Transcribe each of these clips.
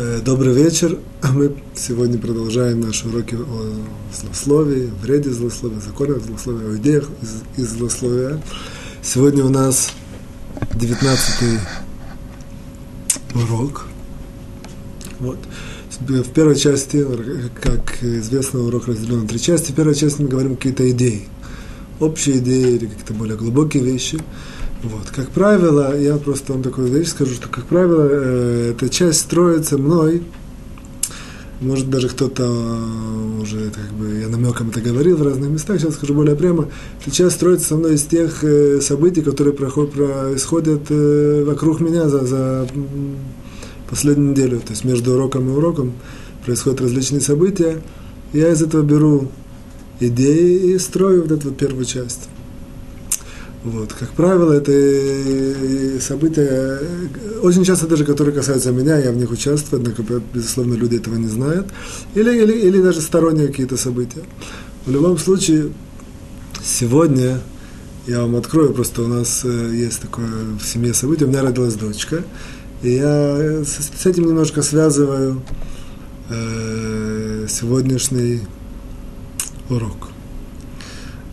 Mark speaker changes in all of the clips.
Speaker 1: Э, добрый вечер. Мы сегодня продолжаем наши уроки о злословии, вреде злословия, законах злословия, о идеях из, из злословия. Сегодня у нас 19 урок. Вот. В первой части, как известно, урок разделен на три части. В первой части мы говорим какие-то идеи. Общие идеи или какие-то более глубокие вещи – вот. Как правило, я просто вам такую вещь скажу, что, как правило, э, эта часть строится мной, может, даже кто-то уже, это как бы, я намеком это говорил в разных местах, сейчас скажу более прямо, эта часть строится со мной из тех э, событий, которые проходят, происходят э, вокруг меня за, за последнюю неделю, то есть между уроком и уроком происходят различные события, я из этого беру идеи и строю вот эту вот первую часть. Вот. Как правило, это события, очень часто даже, которые касаются меня, я в них участвую, однако, безусловно, люди этого не знают, или, или, или даже сторонние какие-то события. В любом случае, сегодня я вам открою, просто у нас э, есть такое в семье событие, у меня родилась дочка, и я с этим немножко связываю э, сегодняшний урок.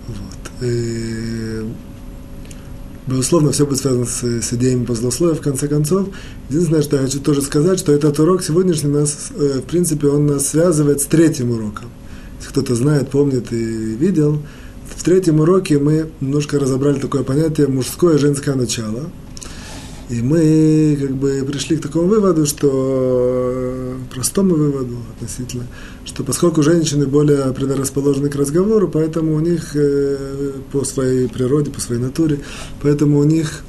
Speaker 1: Вот. И Безусловно, все будет связано с, с идеями позлословия, в конце концов. Единственное, что я хочу тоже сказать, что этот урок сегодняшний нас, э, в принципе, он нас связывает с третьим уроком. Если кто-то знает, помнит и видел, в третьем уроке мы немножко разобрали такое понятие мужское и женское начало – и мы как бы пришли к такому выводу, что простому выводу относительно, что поскольку женщины более предрасположены к разговору, поэтому у них э, по своей природе, по своей натуре, поэтому у них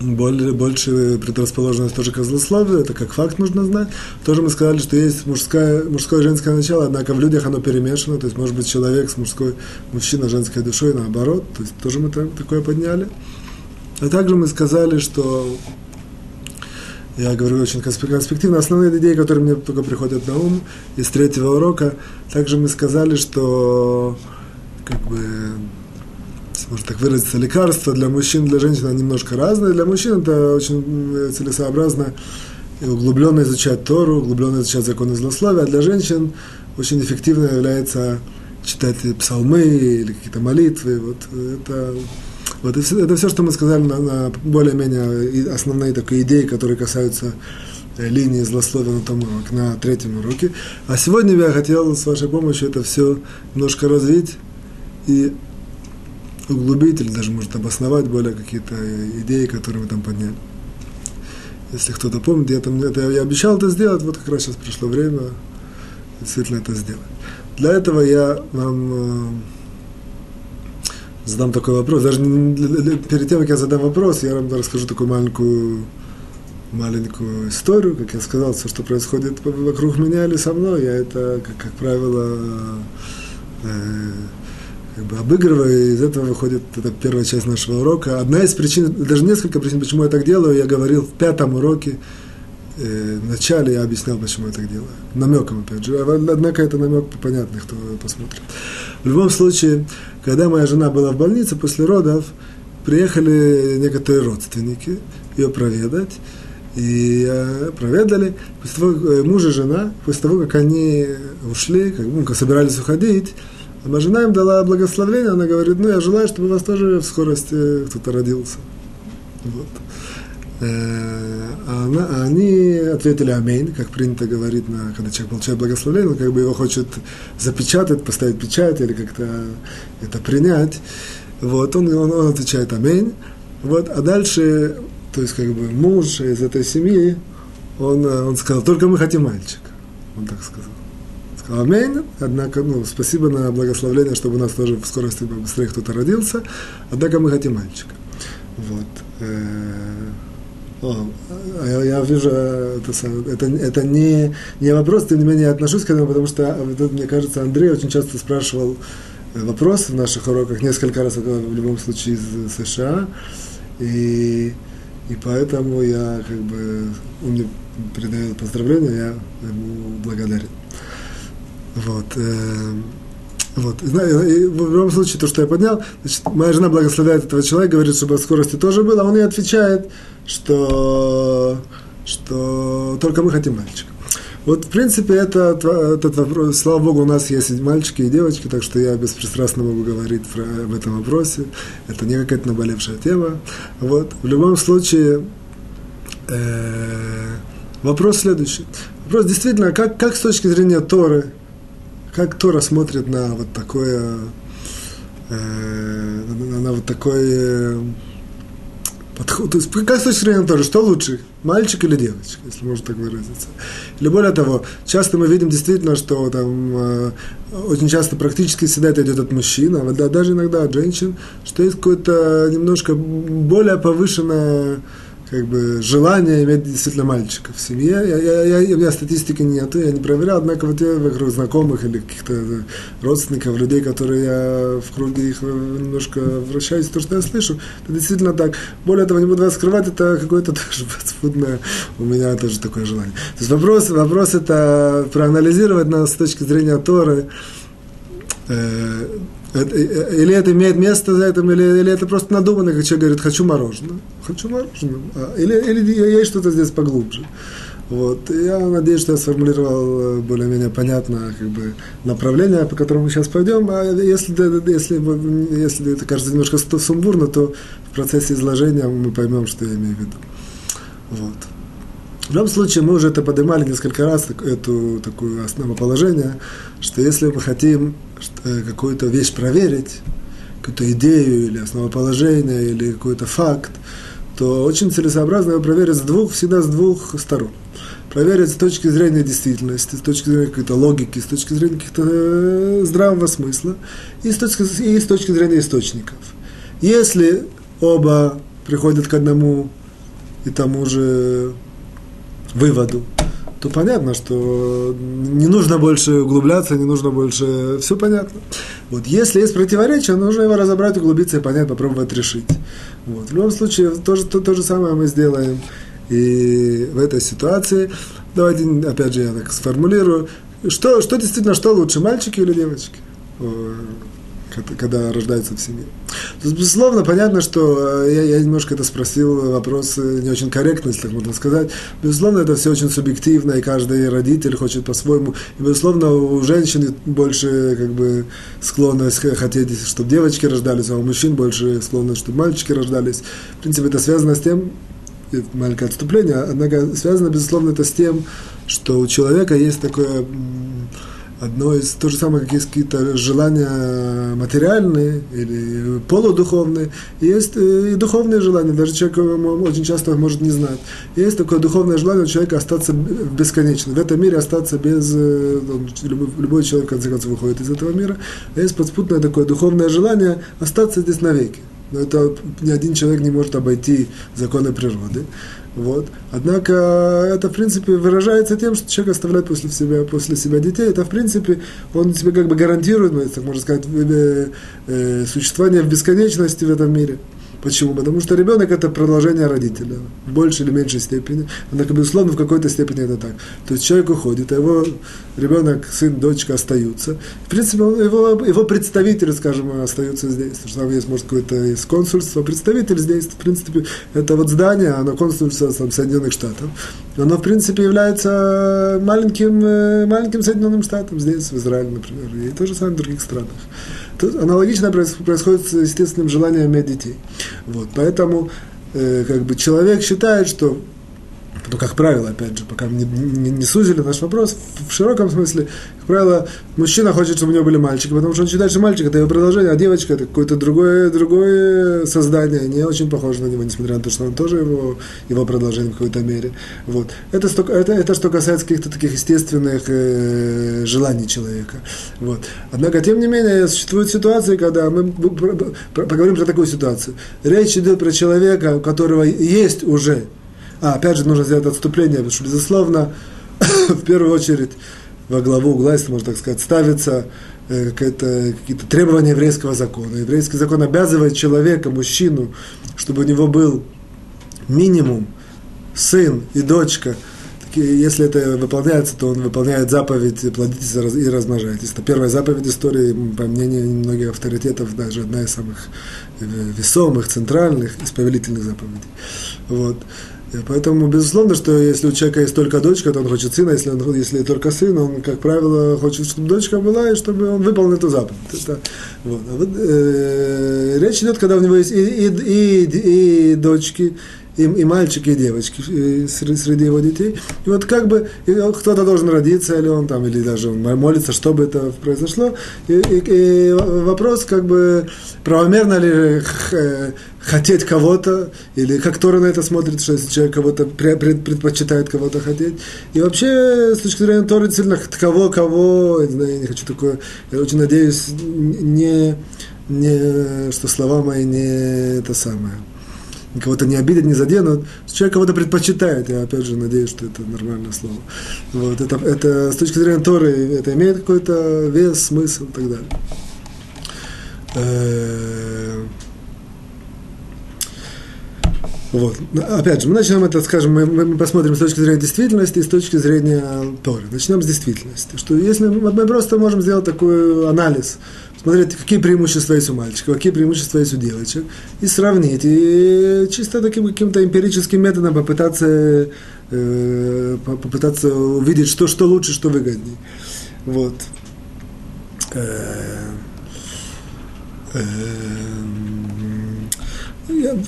Speaker 1: более, больше предрасположенность тоже к злословию, это как факт нужно знать. Тоже мы сказали, что есть мужское, мужское и женское начало, однако в людях оно перемешано, то есть может быть человек с мужской, мужчина женской душой, наоборот, то есть тоже мы такое подняли. А также мы сказали, что я говорю очень конспективно, основные идеи, которые мне только приходят на ум из третьего урока, также мы сказали, что как бы можно так выразиться, лекарства для мужчин, для женщин они немножко разные. Для мужчин это очень целесообразно и углубленно изучать Тору, углубленно изучать законы злословия, а для женщин очень эффективно является читать псалмы или какие-то молитвы. Вот это вот это все, что мы сказали на, на более-менее основные такие идеи, которые касаются э, линии злословия на, том уроке, на третьем уроке. А сегодня я хотел с вашей помощью это все немножко развить и углубить, или даже, может, обосновать более какие-то идеи, которые мы там подняли. Если кто-то помнит, я, там, это, я обещал это сделать, вот как раз сейчас пришло время действительно это сделать. Для этого я вам э, задам такой вопрос. Даже перед тем, как я задам вопрос, я вам расскажу такую маленькую, маленькую историю, как я сказал, все, что происходит вокруг меня или со мной, я это, как, как правило, э, как бы обыгрываю, и из этого выходит эта первая часть нашего урока. Одна из причин, даже несколько причин, почему я так делаю, я говорил в пятом уроке, э, начале я объяснял, почему я так делаю. Намеком, опять же. Однако это намек понятный, кто посмотрит. В любом случае, когда моя жена была в больнице после родов, приехали некоторые родственники ее проведать. И э, проведали, после того, э, муж и жена, после того, как они ушли, как, ну, как собирались уходить, моя жена им дала благословение, она говорит, ну, я желаю, чтобы у вас тоже в скорости кто-то родился. Вот. Э, а они ответили аминь, как принято говорить, на, когда человек получает благословение, он как бы его хочет запечатать, поставить печать или как-то это принять. Вот, он, он, он отвечает аминь. Вот, а дальше, то есть как бы муж из этой семьи, он, он сказал, только мы хотим мальчика. Он так сказал. Сказал аминь, однако, ну, спасибо на благословение, чтобы у нас тоже в скорости быстрее кто-то родился, однако мы хотим мальчика. Вот. Э, о, а я, я вижу, это, это, это не, не вопрос, тем не менее, я отношусь к этому, потому что, это, мне кажется, Андрей очень часто спрашивал э, вопрос в наших уроках, несколько раз, в любом случае, из США, и, и поэтому я, как бы, он мне передает поздравления, я ему благодарен. Вот. Э, вот. И, в любом случае, то, что я поднял, значит, моя жена благословляет этого человека, говорит, чтобы скорости тоже было, а он ей отвечает, что, что только мы хотим мальчика. Вот, в принципе, это, этот вопрос, слава богу, у нас есть мальчики и девочки, так что я беспристрастно могу говорить про, об этом вопросе. Это не какая-то наболевшая тема. Вот. В любом случае, э, вопрос следующий. Вопрос действительно, как, как с точки зрения Торы, как Тора смотрит на вот такое, э, на, на вот такое подход, то есть как с точки зрения Торы, что лучше, мальчик или девочка, если можно так выразиться. Или более того, часто мы видим действительно, что там э, очень часто практически всегда это идет от мужчин, а даже иногда от женщин, что есть какое-то немножко более повышенное как бы желание иметь действительно мальчика в семье. Я, я, я, у меня статистики нет, я не проверял, однако вот я вокруг знакомых или каких-то родственников, людей, которые я в круге их немножко вращаюсь, то, что я слышу, это действительно так. Более того, не буду вас скрывать, это какое-то тоже подспудное, у меня тоже такое желание. То есть вопрос, вопрос это проанализировать нас с точки зрения Торы, э, или это имеет место за этим, или, или это просто надуманно, как человек говорит, хочу мороженое. Хочу мороженое. А, или, или есть что-то здесь поглубже. Вот. Я надеюсь, что я сформулировал э, более-менее понятно как бы, направление, по которому мы сейчас пойдем. А если, если, если это кажется немножко сумбурно, то в процессе изложения мы поймем, что я имею в виду. Вот. В любом случае, мы уже это поднимали несколько раз, эту такое основоположение, что если мы хотим э, какую-то вещь проверить, какую-то идею или основоположение, или какой-то факт, то очень целесообразно его проверить с двух, всегда с двух сторон. Проверить с точки зрения действительности, с точки зрения какой-то логики, с точки зрения каких-то э, здравого смысла и с, точки, и с точки зрения источников. Если оба приходят к одному и тому же выводу, то понятно, что не нужно больше углубляться, не нужно больше... Все понятно. Вот если есть противоречие, нужно его разобрать, углубиться и понять, попробовать решить. Вот. В любом случае, то то, то же самое мы сделаем и в этой ситуации. Давайте, опять же, я так сформулирую. Что, что действительно, что лучше, мальчики или девочки? Когда рождается в семье. То безусловно, понятно, что э, я, я немножко это спросил, вопрос не очень корректный, если так можно сказать. Безусловно, это все очень субъективно, и каждый родитель хочет по-своему. И, безусловно, у женщин больше как бы склонность хотеть, чтобы девочки рождались, а у мужчин больше склонность, чтобы мальчики рождались. В принципе, это связано с тем, маленькое отступление, однако связано, безусловно, это с тем, что у человека есть такое одно из, то же самое, как есть какие-то желания материальные или полудуховные, есть э, и духовные желания, даже человек очень часто может не знать. Есть такое духовное желание у человека остаться бесконечно, в этом мире остаться без, э, любой человек, в конце концов, выходит из этого мира, а есть подспутное такое духовное желание остаться здесь навеки. Но это ни один человек не может обойти законы природы. Вот. Однако это, в принципе, выражается тем, что человек оставляет после себя, после себя детей. Это, в принципе, он себе как бы гарантирует, ну, так можно сказать, э, э, существование в бесконечности в этом мире. Почему? Потому что ребенок это продолжение родителя в большей или меньшей степени. Однако, безусловно, в какой-то степени это так. То есть человек уходит, а его ребенок, сын, дочка остаются. В принципе, его, его представители, скажем, остаются здесь. Потому что там есть, может, какое-то есть консульство. Представитель здесь, в принципе, это вот здание, оно консульство там, Соединенных Штатов. Оно, в принципе, является маленьким, э, маленьким Соединенным Штатом здесь, в Израиле, например, и то же самое в других странах. Аналогично происходит с естественным желанием иметь детей. Вот, поэтому э, как бы человек считает, что как правило, опять же, пока не, не, не сузили наш вопрос, в широком смысле, как правило, мужчина хочет, чтобы у него были мальчики, потому что он считает, что мальчик это его продолжение, а девочка это какое-то другое, другое создание, не очень похоже на него, несмотря на то, что он тоже его, его продолжение в какой-то мере. Вот. Это, это, это что касается каких-то таких естественных э, желаний человека. Вот. Однако, тем не менее, существуют ситуации, когда мы поговорим про такую ситуацию. Речь идет про человека, у которого есть уже а, опять же, нужно сделать отступление, потому что, безусловно, в первую очередь во главу угла, если можно так сказать, ставится э, какие-то требования еврейского закона. Еврейский закон обязывает человека, мужчину, чтобы у него был минимум сын и дочка. Если это выполняется, то он выполняет заповедь «плодитесь и размножайтесь». Это первая заповедь истории, по мнению многих авторитетов, даже одна из самых э, весомых, центральных, из повелительных заповедей. Вот. Поэтому, безусловно, что если у человека есть только дочка, то он хочет сына, если, он, если только сын, он, как правило, хочет, чтобы дочка была, и чтобы он выполнил эту заповедь. Это, вот. А вот, э, речь идет, когда у него есть и, и, и, и дочки, и, и мальчики, и девочки среди, среди его детей. И вот как бы кто-то должен родиться, или он там, или даже он молится, чтобы это произошло. И, и, и вопрос, как бы, правомерно ли хотеть кого-то, или как Тора на это смотрит, что если человек кого-то предпочитает кого-то хотеть. И вообще, с точки зрения Торы, действительно, кого, кого, я не, я не хочу такое, я очень надеюсь, не, не, что слова мои не это самое кого-то не обидят, не заденут. Человек кого-то предпочитает, я опять же надеюсь, что это нормальное слово. Вот, это, это с точки зрения Торы, это имеет какой-то вес, смысл и так далее. Вот. Опять же, мы начнем это, скажем, мы, мы посмотрим с точки зрения действительности и с точки зрения Торы. Начнем с действительности. Что если мы, просто можем сделать такой анализ смотреть, какие преимущества есть у мальчиков, какие преимущества есть у девочек, и сравнить, и чисто таким каким-то эмпирическим методом попытаться, э, попытаться увидеть, что, что лучше, что выгоднее. Вот. Э, э,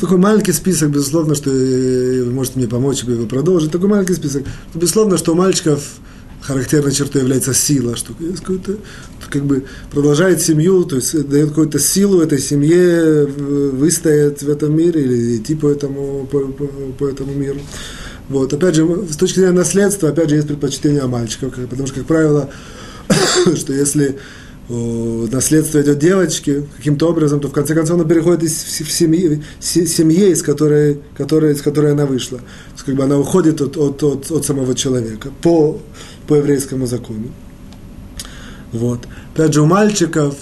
Speaker 1: такой маленький список, безусловно, что вы можете мне помочь, чтобы его продолжить. Такой маленький список. Безусловно, что у мальчиков характерной чертой является сила, что какой-то, как бы продолжает семью, то есть дает какую-то силу этой семье выстоять в этом мире или идти по этому, по, по, по этому миру. Вот. Опять же, с точки зрения наследства, опять же, есть предпочтение мальчиков, потому что, как правило, что если наследство идет девочке каким-то образом, то в конце концов она переходит из в семьи, семье, из которой, которой, из которой она вышла. То есть, как бы она уходит от, от, от, от самого человека по по еврейскому закону. Вот. Опять же, у мальчиков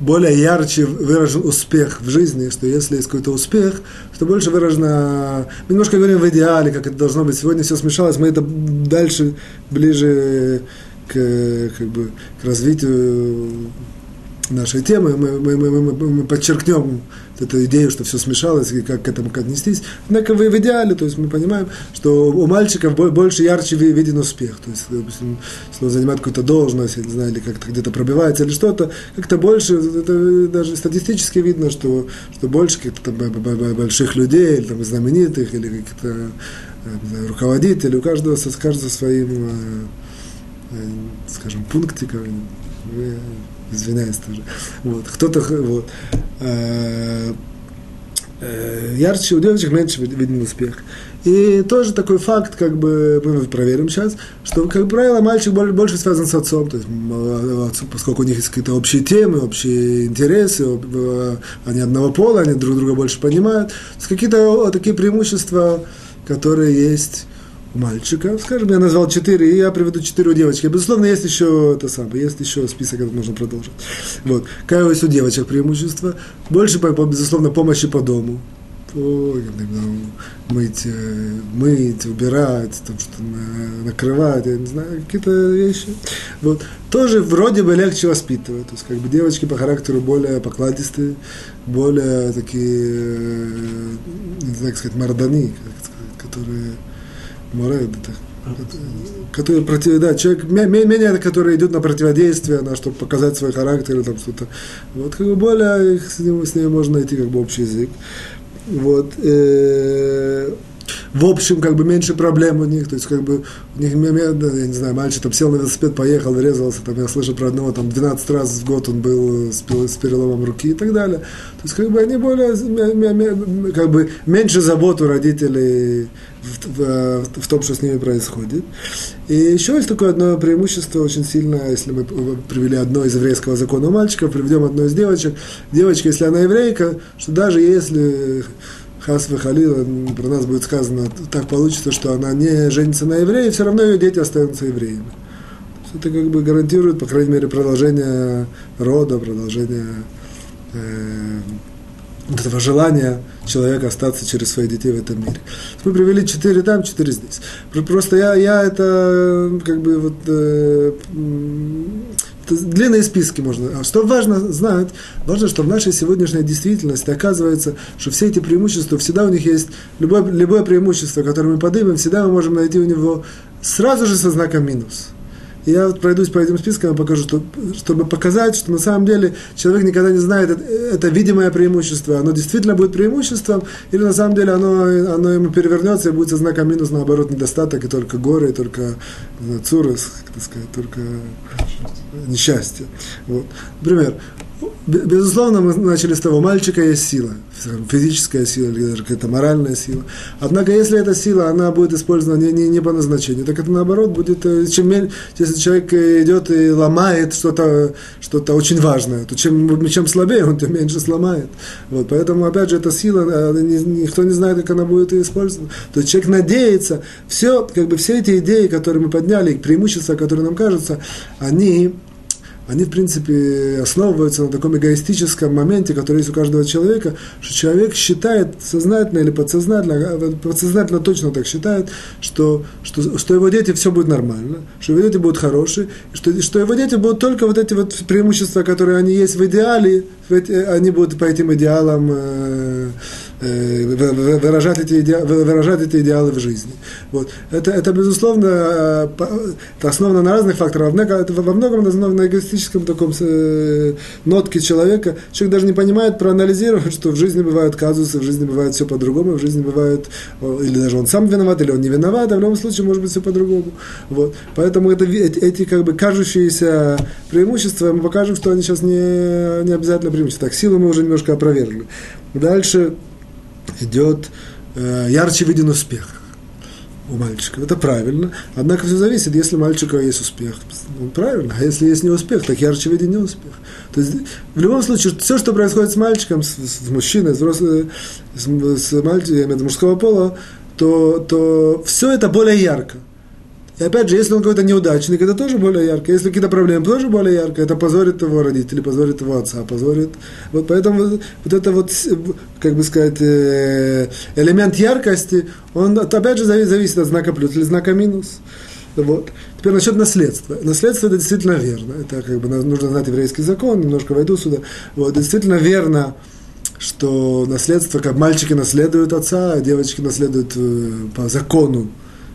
Speaker 1: более ярче выражен успех в жизни, что если есть какой-то успех, что больше выражено... Мы немножко говорим в идеале, как это должно быть. Сегодня все смешалось, мы это дальше, ближе к, как бы, к развитию нашей темы, мы, мы, мы, мы, мы подчеркнем эту идею, что все смешалось и как к этому отнестись. Однако в, в идеале, то есть мы понимаем, что у мальчиков больше ярче виден успех. То есть, допустим, если он занимает какую-то должность, я не знаю, или как-то где-то пробивается или что-то, как-то больше, это даже статистически видно, что, что больше каких-то больших людей, или там знаменитых, или каких-то э, руководителей, у каждого, каждого своим, э, скажем, пунктиком извиняюсь тоже. Вот, кто-то, вот, э, э, ярче, у девочек меньше виден успех. И тоже такой факт, как бы мы проверим сейчас, что, как правило, мальчик больше связан с отцом, то есть, поскольку у них есть какие-то общие темы, общие интересы, они одного пола, они друг друга больше понимают. Какие-то такие преимущества, которые есть мальчика, скажем, я назвал четыре, и я приведу четыре у девочки. Безусловно, есть еще это самое, есть еще список, этот можно продолжить. Вот. Какое у девочек преимущество? Больше, безусловно, помощи по дому. Ой, мыть, э, мыть, убирать, там что накрывать, я не знаю, какие-то вещи. Вот. Тоже вроде бы легче воспитывать. То есть, как бы девочки по характеру более покладистые, более такие, э, не знаю, как сказать, мордани, которые Моред, который против, да, человек менее, который идет на противодействие, на чтобы показать свой характер или там что-то. Вот как бы более с ним, с ним можно найти как бы общий язык. Вот. Э, в общем, как бы меньше проблем у них, то есть, как бы, у них, я не знаю, мальчик там сел на велосипед, поехал, врезался, там, я слышу про одного, там, 12 раз в год он был с, с переломом руки и так далее. То есть, как бы, они более, как бы, меньше забот у родителей в, в, в том, что с ними происходит. И еще есть такое одно преимущество очень сильно, если мы привели одно из еврейского закона у мальчиков, приведем одно из девочек. Девочка, если она еврейка, что даже если Хас Халила, про нас будет сказано, так получится, что она не женится на евреи, все равно ее дети останутся евреями. Это как бы гарантирует, по крайней мере, продолжение рода, продолжение э, этого желания человека остаться через своих детей в этом мире. Мы привели четыре там, четыре здесь. Просто я, я это как бы вот э, длинные списки можно. А что важно знать, важно, что в нашей сегодняшней действительности оказывается, что все эти преимущества, всегда у них есть, любое, любое преимущество, которое мы поднимем, всегда мы можем найти у него сразу же со знаком минус. Я вот пройдусь по этим спискам и покажу, что, чтобы показать, что на самом деле человек никогда не знает, это, это видимое преимущество, оно действительно будет преимуществом, или на самом деле оно, оно ему перевернется и будет со знаком минус, наоборот, недостаток, и только горы, и только знаю, цурос, как сказать, только несчастье. Вот. Например, Безусловно, мы начали с того, мальчика есть сила, физическая сила или даже какая-то моральная сила. Однако, если эта сила, она будет использована не, не, не по назначению, так это наоборот будет, э, чем, если человек идет и ломает что-то что очень важное, то чем, чем слабее он, тем меньше сломает. Вот, поэтому, опять же, эта сила, э, никто не знает, как она будет использована. То есть человек надеется, все, как бы все эти идеи, которые мы подняли, преимущества, которые нам кажутся, они они, в принципе, основываются на таком эгоистическом моменте, который есть у каждого человека, что человек считает сознательно или подсознательно, э, подсознательно точно так считает, что, что, что его дети все будет нормально, что его дети будут хорошие, что, что его дети будут только вот эти вот преимущества, которые они есть в идеале, они будут по этим идеалам э, э, выражать, эти идеалы, выражать эти идеалы в жизни. Вот. Это, это, безусловно, э, это основано на разных факторах, это во многом основано на эгоистическом таком нотке человека. Человек даже не понимает, проанализировать, что в жизни бывают казусы, в жизни бывает все по-другому, в жизни бывает, или даже он сам виноват, или он не виноват, а в любом случае может быть все по-другому. Вот. Поэтому это, эти, эти как бы кажущиеся преимущества, мы покажем, что они сейчас не, не обязательно преимущество. Так, силу мы уже немножко опровергли. Дальше идет э, ярче виден успех у мальчика. Это правильно. Однако все зависит, если у мальчика есть успех, он правильно. А если есть не успех, так ярче виден не успех. То есть, в любом случае, все, что происходит с мальчиком, с, с мужчиной, с, взрослым, с, с мальчиком мужского пола, то, то все это более ярко. И опять же, если он какой-то неудачник, это тоже более ярко. Если какие-то проблемы, тоже более ярко. Это позорит его родителей, позорит его отца, позорит. Вот поэтому вот это вот, как бы сказать, э, элемент яркости, он опять же зависит от знака плюс или знака минус. Вот. Теперь насчет наследства. Наследство это действительно верно. Это как бы нужно знать еврейский закон, немножко войду сюда. Вот, действительно верно, что наследство, как мальчики наследуют отца, а девочки наследуют э, по закону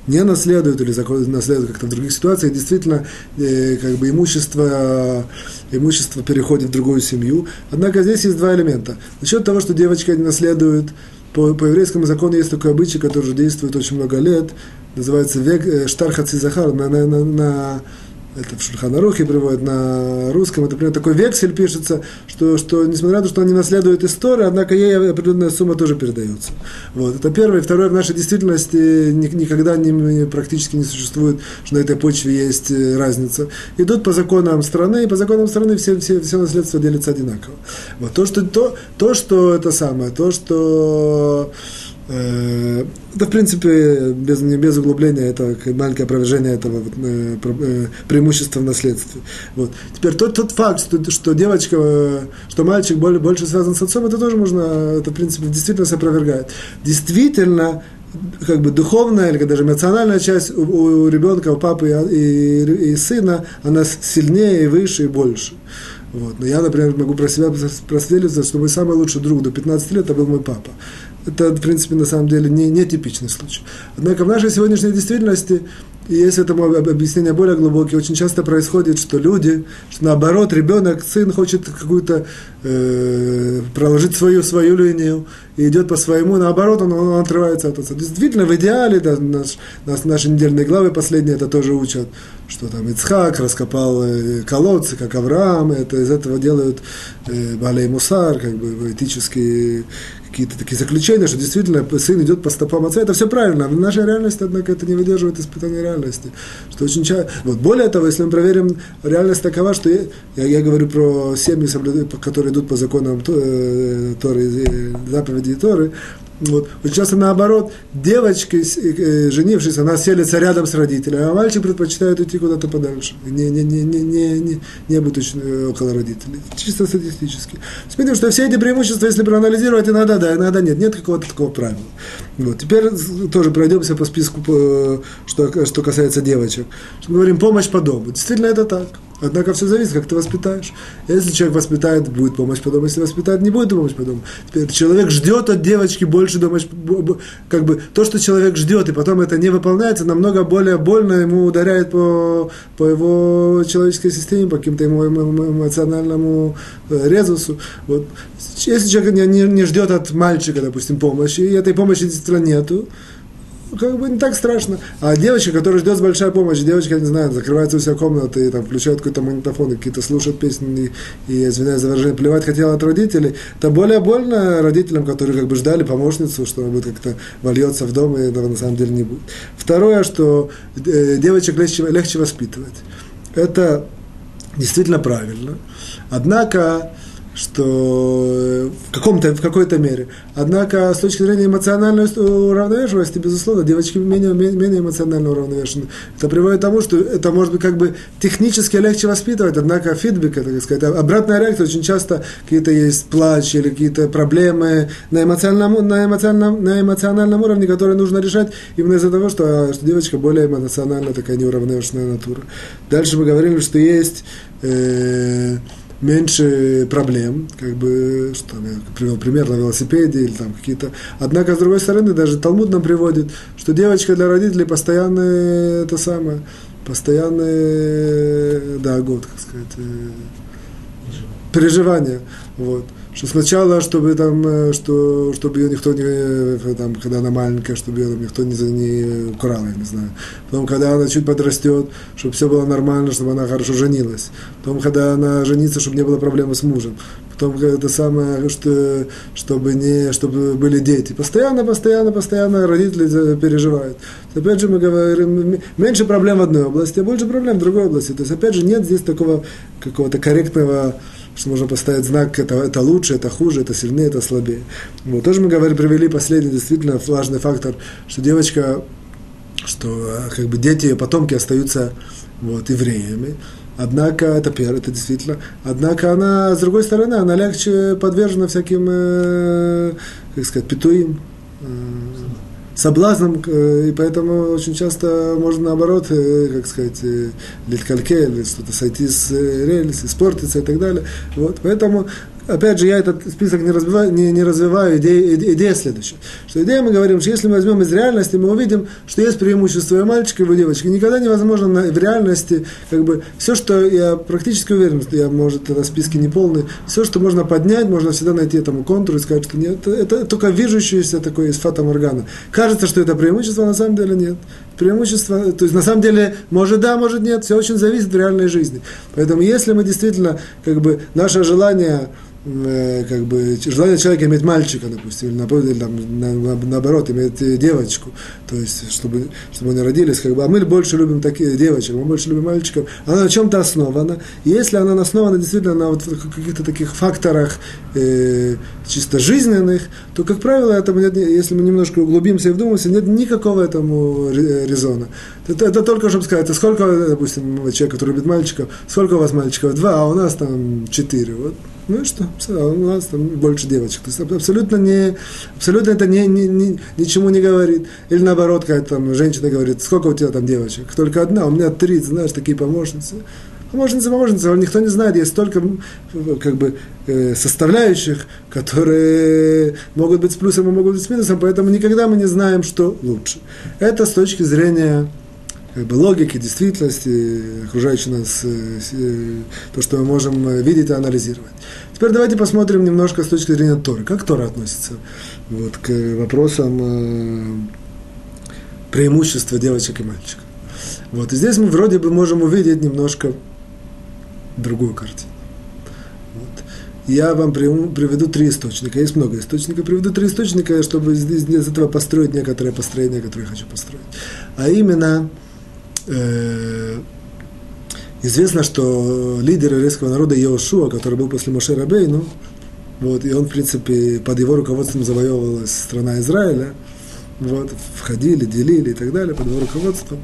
Speaker 1: не наследуют или наследуют как-то в других ситуациях, действительно э, как бы имущество, имущество переходит в другую семью. Однако здесь есть два элемента. Насчет того, что девочка не наследует, по, по еврейскому закону есть такой обычай, который уже действует очень много лет, называется век э, захар, на, на, на, на это в Шульханарухе приводят на русском, это примерно такой вексель пишется, что, что несмотря на то, что они наследуют историю, однако ей определенная сумма тоже передается. Вот. Это первое. Второе, в нашей действительности никогда не, практически не существует, что на этой почве есть э, разница. Идут по законам страны, и по законам страны все, все, все наследство делится одинаково. Вот. То, что, то, то, что это самое, то, что Э, да, в принципе, без, без углубления, это маленькое опровержение этого вот, э, э, преимущества в наследстве. Вот. Теперь тот, тот факт, что, что девочка, что мальчик более, больше связан с отцом, это тоже можно, это, в принципе, действительно се опровергает. Действительно, как бы духовная или даже эмоциональная часть у, у ребенка, у папы и, и, и сына, она сильнее и выше и больше. Вот. Но я, например, могу про себя просвидетельствовать, что мой самый лучший друг до 15 лет это был мой папа. Это, в принципе, на самом деле не, не типичный случай. Однако в нашей сегодняшней действительности, и есть этому объяснение более глубокие, очень часто происходит, что люди, что наоборот, ребенок, сын хочет какую-то э, проложить свою, свою линию и идет по своему, наоборот, он, он отрывается от отца. Действительно, в идеале, да, наш, нас, наши недельные главы последние это тоже учат, что там Ицхак раскопал э, колодцы, как Авраам, это из этого делают э, Балей Мусар, как бы этические какие-то такие заключения, что действительно сын идет по стопам отца, это все правильно. В нашей реальности, однако, это не выдерживает испытания реальности. Что очень часто... Вот более того, если мы проверим, реальность такова, что я, я, я говорю про семьи, которые идут по законам э, Торы, э, заповеди Торы, вот. Очень часто наоборот, девочка, э, женившись, она селится рядом с родителями, а мальчик предпочитает уйти куда-то подальше, не, не, не, не, не, не, не быть очень э, около родителей. Чисто статистически. Смотрим, что все эти преимущества, если проанализировать, иногда да, иногда нет, нет какого-то такого правила. Вот. Теперь тоже пройдемся по списку, что, что касается девочек. Что говорим, помощь по дому. Действительно, это так. Однако все зависит, как ты воспитаешь. Если человек воспитает, будет помощь по дому. Если воспитает, не будет помощь по дому. Теперь человек ждет от девочки больше помощи. Как бы то, что человек ждет, и потом это не выполняется, намного более больно ему ударяет по, по его человеческой системе, по каким-то ему эмоциональному э, резусу. Вот. Если человек не, не, не ждет от мальчика, допустим, помощи, и этой помощи действительно нету, как бы не так страшно. А девочка, которая ждет большая помощь, девочка, не знаю, закрывается у себя комната и там включает какой-то магнитофон, и какие-то слушают песни, и, извиняюсь за выражение, плевать хотела от родителей, это более больно родителям, которые как бы ждали помощницу, что она будет как-то вольется в дом, и этого на самом деле не будет. Второе, что э, девочек легче, легче воспитывать. Это действительно правильно. Однако что в, каком-то, в какой-то мере. Однако, с точки зрения эмоциональной уравновешивости, безусловно, девочки менее, менее эмоционально уравновешены. Это приводит к тому, что это может быть как бы технически легче воспитывать, однако фидбэк, так сказать, обратная реакция очень часто какие-то есть плач или какие-то проблемы на эмоциональном, на эмоциональном, на эмоциональном уровне, которые нужно решать именно из-за того, что, что девочка более эмоционально такая неуравновешенная натура. Дальше мы говорили, что есть э, меньше проблем, как бы, что я привел пример на велосипеде или там какие-то. Однако, с другой стороны, даже Талмуд нам приводит, что девочка для родителей постоянно это самое, постоянный, да, год, как сказать, э, переживания. Вот что сначала, чтобы там, э, что, чтобы ее никто не, э, там, когда она маленькая, чтобы ее там никто не, не украл, я не знаю. Потом, когда она чуть подрастет, чтобы все было нормально, чтобы она хорошо женилась. Потом, когда она женится, чтобы не было проблемы с мужем. Потом это самое, что, чтобы, не, чтобы были дети. Постоянно, постоянно, постоянно родители переживают. Опять же мы говорим, меньше проблем в одной области, а больше проблем в другой области. То есть, опять же, нет здесь такого какого-то корректного что можно поставить знак, это, это лучше, это хуже, это сильнее, это слабее. Вот. Тоже мы говорили, привели последний действительно важный фактор, что девочка, что а, как бы дети, ее потомки остаются вот, евреями. Однако, это первое, это действительно. Однако она, с другой стороны, она легче подвержена всяким, э, как сказать, петуим, э, соблазном, э, и поэтому очень часто можно наоборот, э, как сказать, литкальке, или что-то сойти с э, рельс, испортиться и так далее. Вот, поэтому опять же, я этот список не, разбиваю, не, не развиваю, идея, идея следующая. Что идея мы говорим, что если мы возьмем из реальности, мы увидим, что есть преимущество и мальчика, и у девочки. Никогда невозможно на, в реальности, как бы, все, что я практически уверен, что я, может, это списки не полные, все, что можно поднять, можно всегда найти этому контур и сказать, что нет, это, это только вижущееся такое из фата Моргана. Кажется, что это преимущество, а на самом деле нет. Преимущество, то есть на самом деле, может да, может нет, все очень зависит от реальной жизни. Поэтому если мы действительно, как бы, наше желание как бы желание человека иметь мальчика, допустим, или, или там, на, на, наоборот, иметь девочку, то есть, чтобы, чтобы они родились, как бы, а мы больше любим такие девочек, мы больше любим мальчиков, она на чем-то основана, и если она основана действительно на вот каких-то таких факторах э, чисто жизненных, то, как правило, этому нет, если мы немножко углубимся и вдумаемся, нет никакого этому резона. Это, это только, чтобы сказать, а сколько, допустим, человек, который любит мальчиков, сколько у вас мальчиков? Два, а у нас там четыре. Вот ну и что? У нас там больше девочек. То есть абсолютно, не, абсолютно это не, не, не, ничему не говорит. Или наоборот, как там женщина говорит, сколько у тебя там девочек? Только одна, у меня три, знаешь, такие помощницы. Помощницы, помощницы, никто не знает, есть столько как бы, э, составляющих, которые могут быть с плюсом и могут быть с минусом, поэтому никогда мы не знаем, что лучше. Это с точки зрения как бы, логики, действительности, окружающей нас, э, э, то, что мы можем э, видеть и анализировать. Теперь давайте посмотрим немножко с точки зрения Торы. Как Тора относится вот, к вопросам преимущества девочек и мальчиков. Вот, и здесь мы вроде бы можем увидеть немножко другую картину. Вот. Я вам приведу три источника. Есть много источников. Приведу три источника, чтобы из, из этого построить некоторое построение, которое я хочу построить. А именно, э, известно, что лидер еврейского народа Иошуа, который был после Моше Рабейну, вот, и он, в принципе, под его руководством завоевывалась страна Израиля, вот, входили, делили и так далее, под его руководством.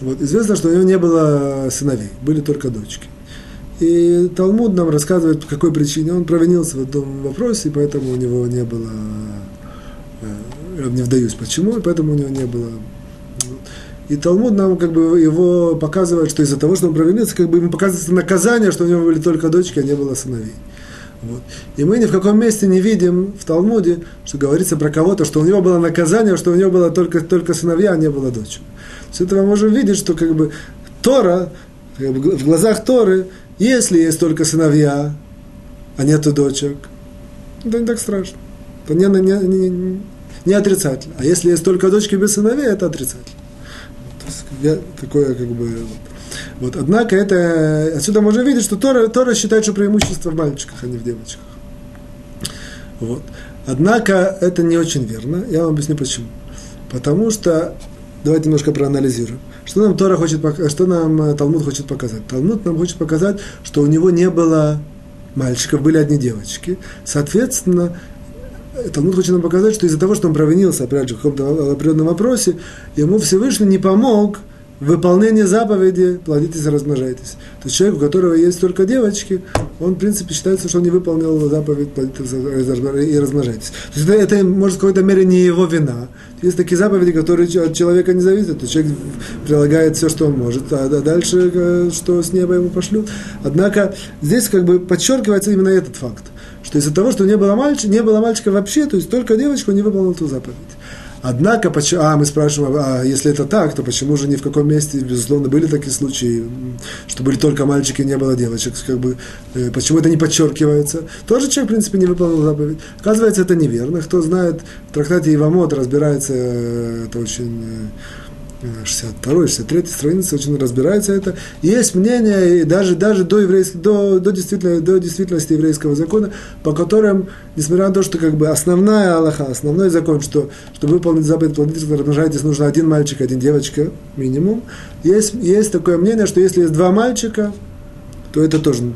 Speaker 1: Вот, известно, что у него не было сыновей, были только дочки. И Талмуд нам рассказывает, по какой причине он провинился в этом вопросе, и поэтому у него не было, э, я не вдаюсь почему, и поэтому у него не было и Талмуд нам как бы его показывает, что из-за того, что он провинился, как бы ему показывается наказание, что у него были только дочки, а не было сыновей. Вот. И мы ни в каком месте не видим в Талмуде, что говорится про кого-то, что у него было наказание, что у него было только, только сыновья, а не было дочек. С этого можем видеть, что как бы Тора, как бы в глазах Торы, если есть только сыновья, а нету дочек, это не так страшно. Это не, не, не, не отрицательно. А если есть только дочки без сыновей, это отрицательно. Такое как бы... Вот, однако это, отсюда можно видеть, что Тора, Тора считает, что преимущество в мальчиках, а не в девочках. Вот. Однако это не очень верно. Я вам объясню почему. Потому что, давайте немножко проанализируем. Что нам Тора хочет, что нам э, Талмуд хочет показать? Талмуд нам хочет показать, что у него не было мальчиков, были одни девочки. Соответственно, Талмуд хочет нам показать, что из-за того, что он провинился, опять же, в каком-то определенном вопросе, ему Всевышний не помог выполнение заповеди «плодитесь и размножайтесь». То есть человек, у которого есть только девочки, он, в принципе, считается, что он не выполнил заповедь «плодитесь и размножайтесь». То есть это, это может, в какой-то мере не его вина. Есть такие заповеди, которые от человека не зависят. То есть человек прилагает все, что он может, а дальше, э, что с неба ему пошлют. Однако здесь как бы подчеркивается именно этот факт, что из-за того, что не было мальчика, не было мальчика вообще, то есть только девочка, не выполнил ту заповедь. Однако, а мы спрашиваем, а если это так, то почему же ни в каком месте, безусловно, были такие случаи, что были только мальчики, не было девочек, как бы, э, почему это не подчеркивается? Тоже человек, в принципе, не выполнил заповедь. Оказывается, это неверно. Кто знает, в трактате Ивамот разбирается, э, это очень э, 62 63 странице очень разбирается это. есть мнение, и даже, даже до, еврейского, до, до, действительно, до действительности еврейского закона, по которым, несмотря на то, что как бы основная Аллаха, основной закон, что чтобы выполнить заповедь плодиться, размножайтесь, нужно один мальчик, один девочка минимум, есть, есть такое мнение, что если есть два мальчика, то это тоже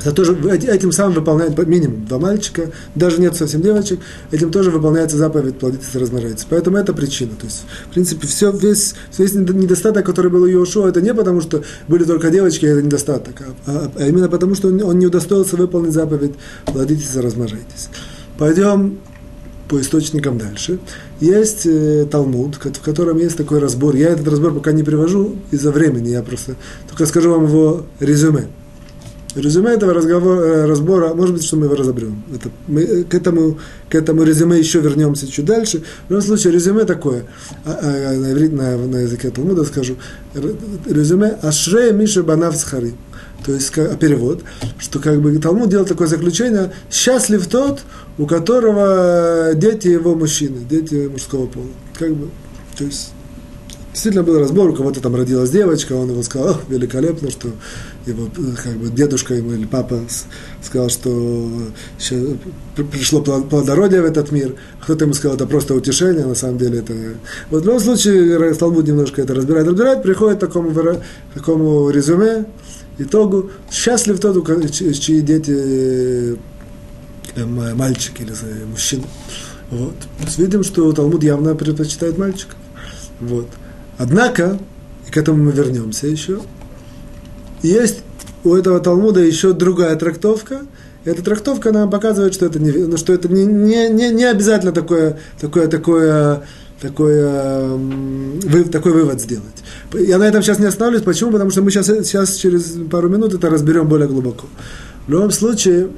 Speaker 1: это тоже, этим самым выполняет минимум два мальчика, даже нет совсем девочек, этим тоже выполняется заповедь плодитесь и размножайтесь. Поэтому это причина. То есть, в принципе, все, весь, весь недостаток, который был у Иошуа, это не потому, что были только девочки, это недостаток, а, а, а именно потому, что он, он не удостоился выполнить заповедь плодитесь и размножайтесь. Пойдем по источникам дальше. Есть э, Талмуд, в котором есть такой разбор. Я этот разбор пока не привожу из-за времени, я просто только скажу вам его резюме. Резюме этого разговора, э, разбора, может быть, что мы его разобрем. Это, мы э, к, этому, к этому резюме еще вернемся чуть дальше. В любом случае, резюме такое, а, а, на, иврит, на, на языке Талмуда скажу, резюме «Ашре Миша Банав Схари». То есть перевод, что как бы Талмуд делал такое заключение, счастлив тот, у которого дети его мужчины, дети мужского пола. Как бы, то есть Действительно был разбор, у кого-то там родилась девочка, он его сказал, великолепно, что его как бы дедушка ему или папа сказал, что пришло плодородие в этот мир. Кто-то ему сказал, это просто утешение, на самом деле это... Вот в любом случае, Талмуд немножко это разбирает, разбирает, приходит к такому, к такому резюме, итогу. Счастлив тот, чьи дети э, мальчики или мужчины. Вот. Видим, что Талмуд явно предпочитает мальчиков. Вот. Однако, и к этому мы вернемся еще, есть у этого Талмуда еще другая трактовка. Эта трактовка нам показывает, что это не, ну, что это не, не, не, не обязательно такое, такое, такое, такое, вы, такой вывод сделать. Я на этом сейчас не остановлюсь. Почему? Потому что мы сейчас, сейчас через пару минут это разберем более глубоко. В любом случае,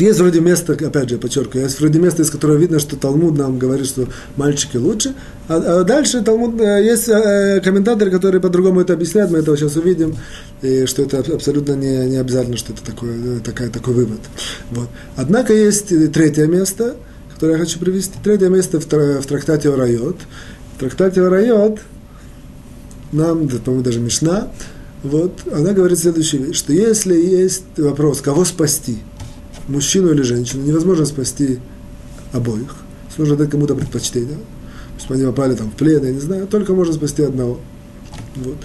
Speaker 1: есть, вроде место, опять же, я подчеркиваю, есть вроде место, из которого видно, что Талмуд нам говорит, что мальчики лучше, а, а дальше Талмуд, э, есть э, комментаторы, которые по-другому это объясняют, мы это сейчас увидим, и что это абсолютно не, не обязательно, что это такое, э, такая, такой вывод. Вот. Однако есть третье место, которое я хочу привести. Третье место в, в трактате Орайот. В трактате Орайот нам, по-моему, даже Мишна, вот, она говорит следующее, что если есть вопрос, кого спасти – мужчину или женщину невозможно спасти обоих. Нужно дать кому-то предпочтение. Если они попали там в плен, я не знаю, только можно спасти одного. Вот.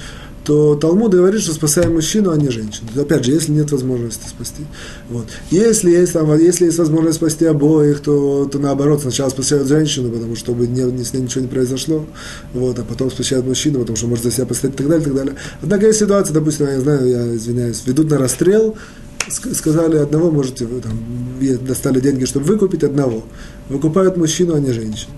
Speaker 1: То Талмуд говорит, что спасаем мужчину, а не женщину. Опять же, если нет возможности спасти. Вот. Если, есть, там, если есть возможность спасти обоих, то, то наоборот, сначала спасают женщину, потому что чтобы не, не, с ней ничего не произошло, вот, а потом спасают мужчину, потому что может за себя постоять и так далее, и так далее. Однако есть ситуация, допустим, я знаю, я извиняюсь, ведут на расстрел, сказали одного, можете, там, достали деньги, чтобы выкупить одного. Выкупают мужчину, а не женщину.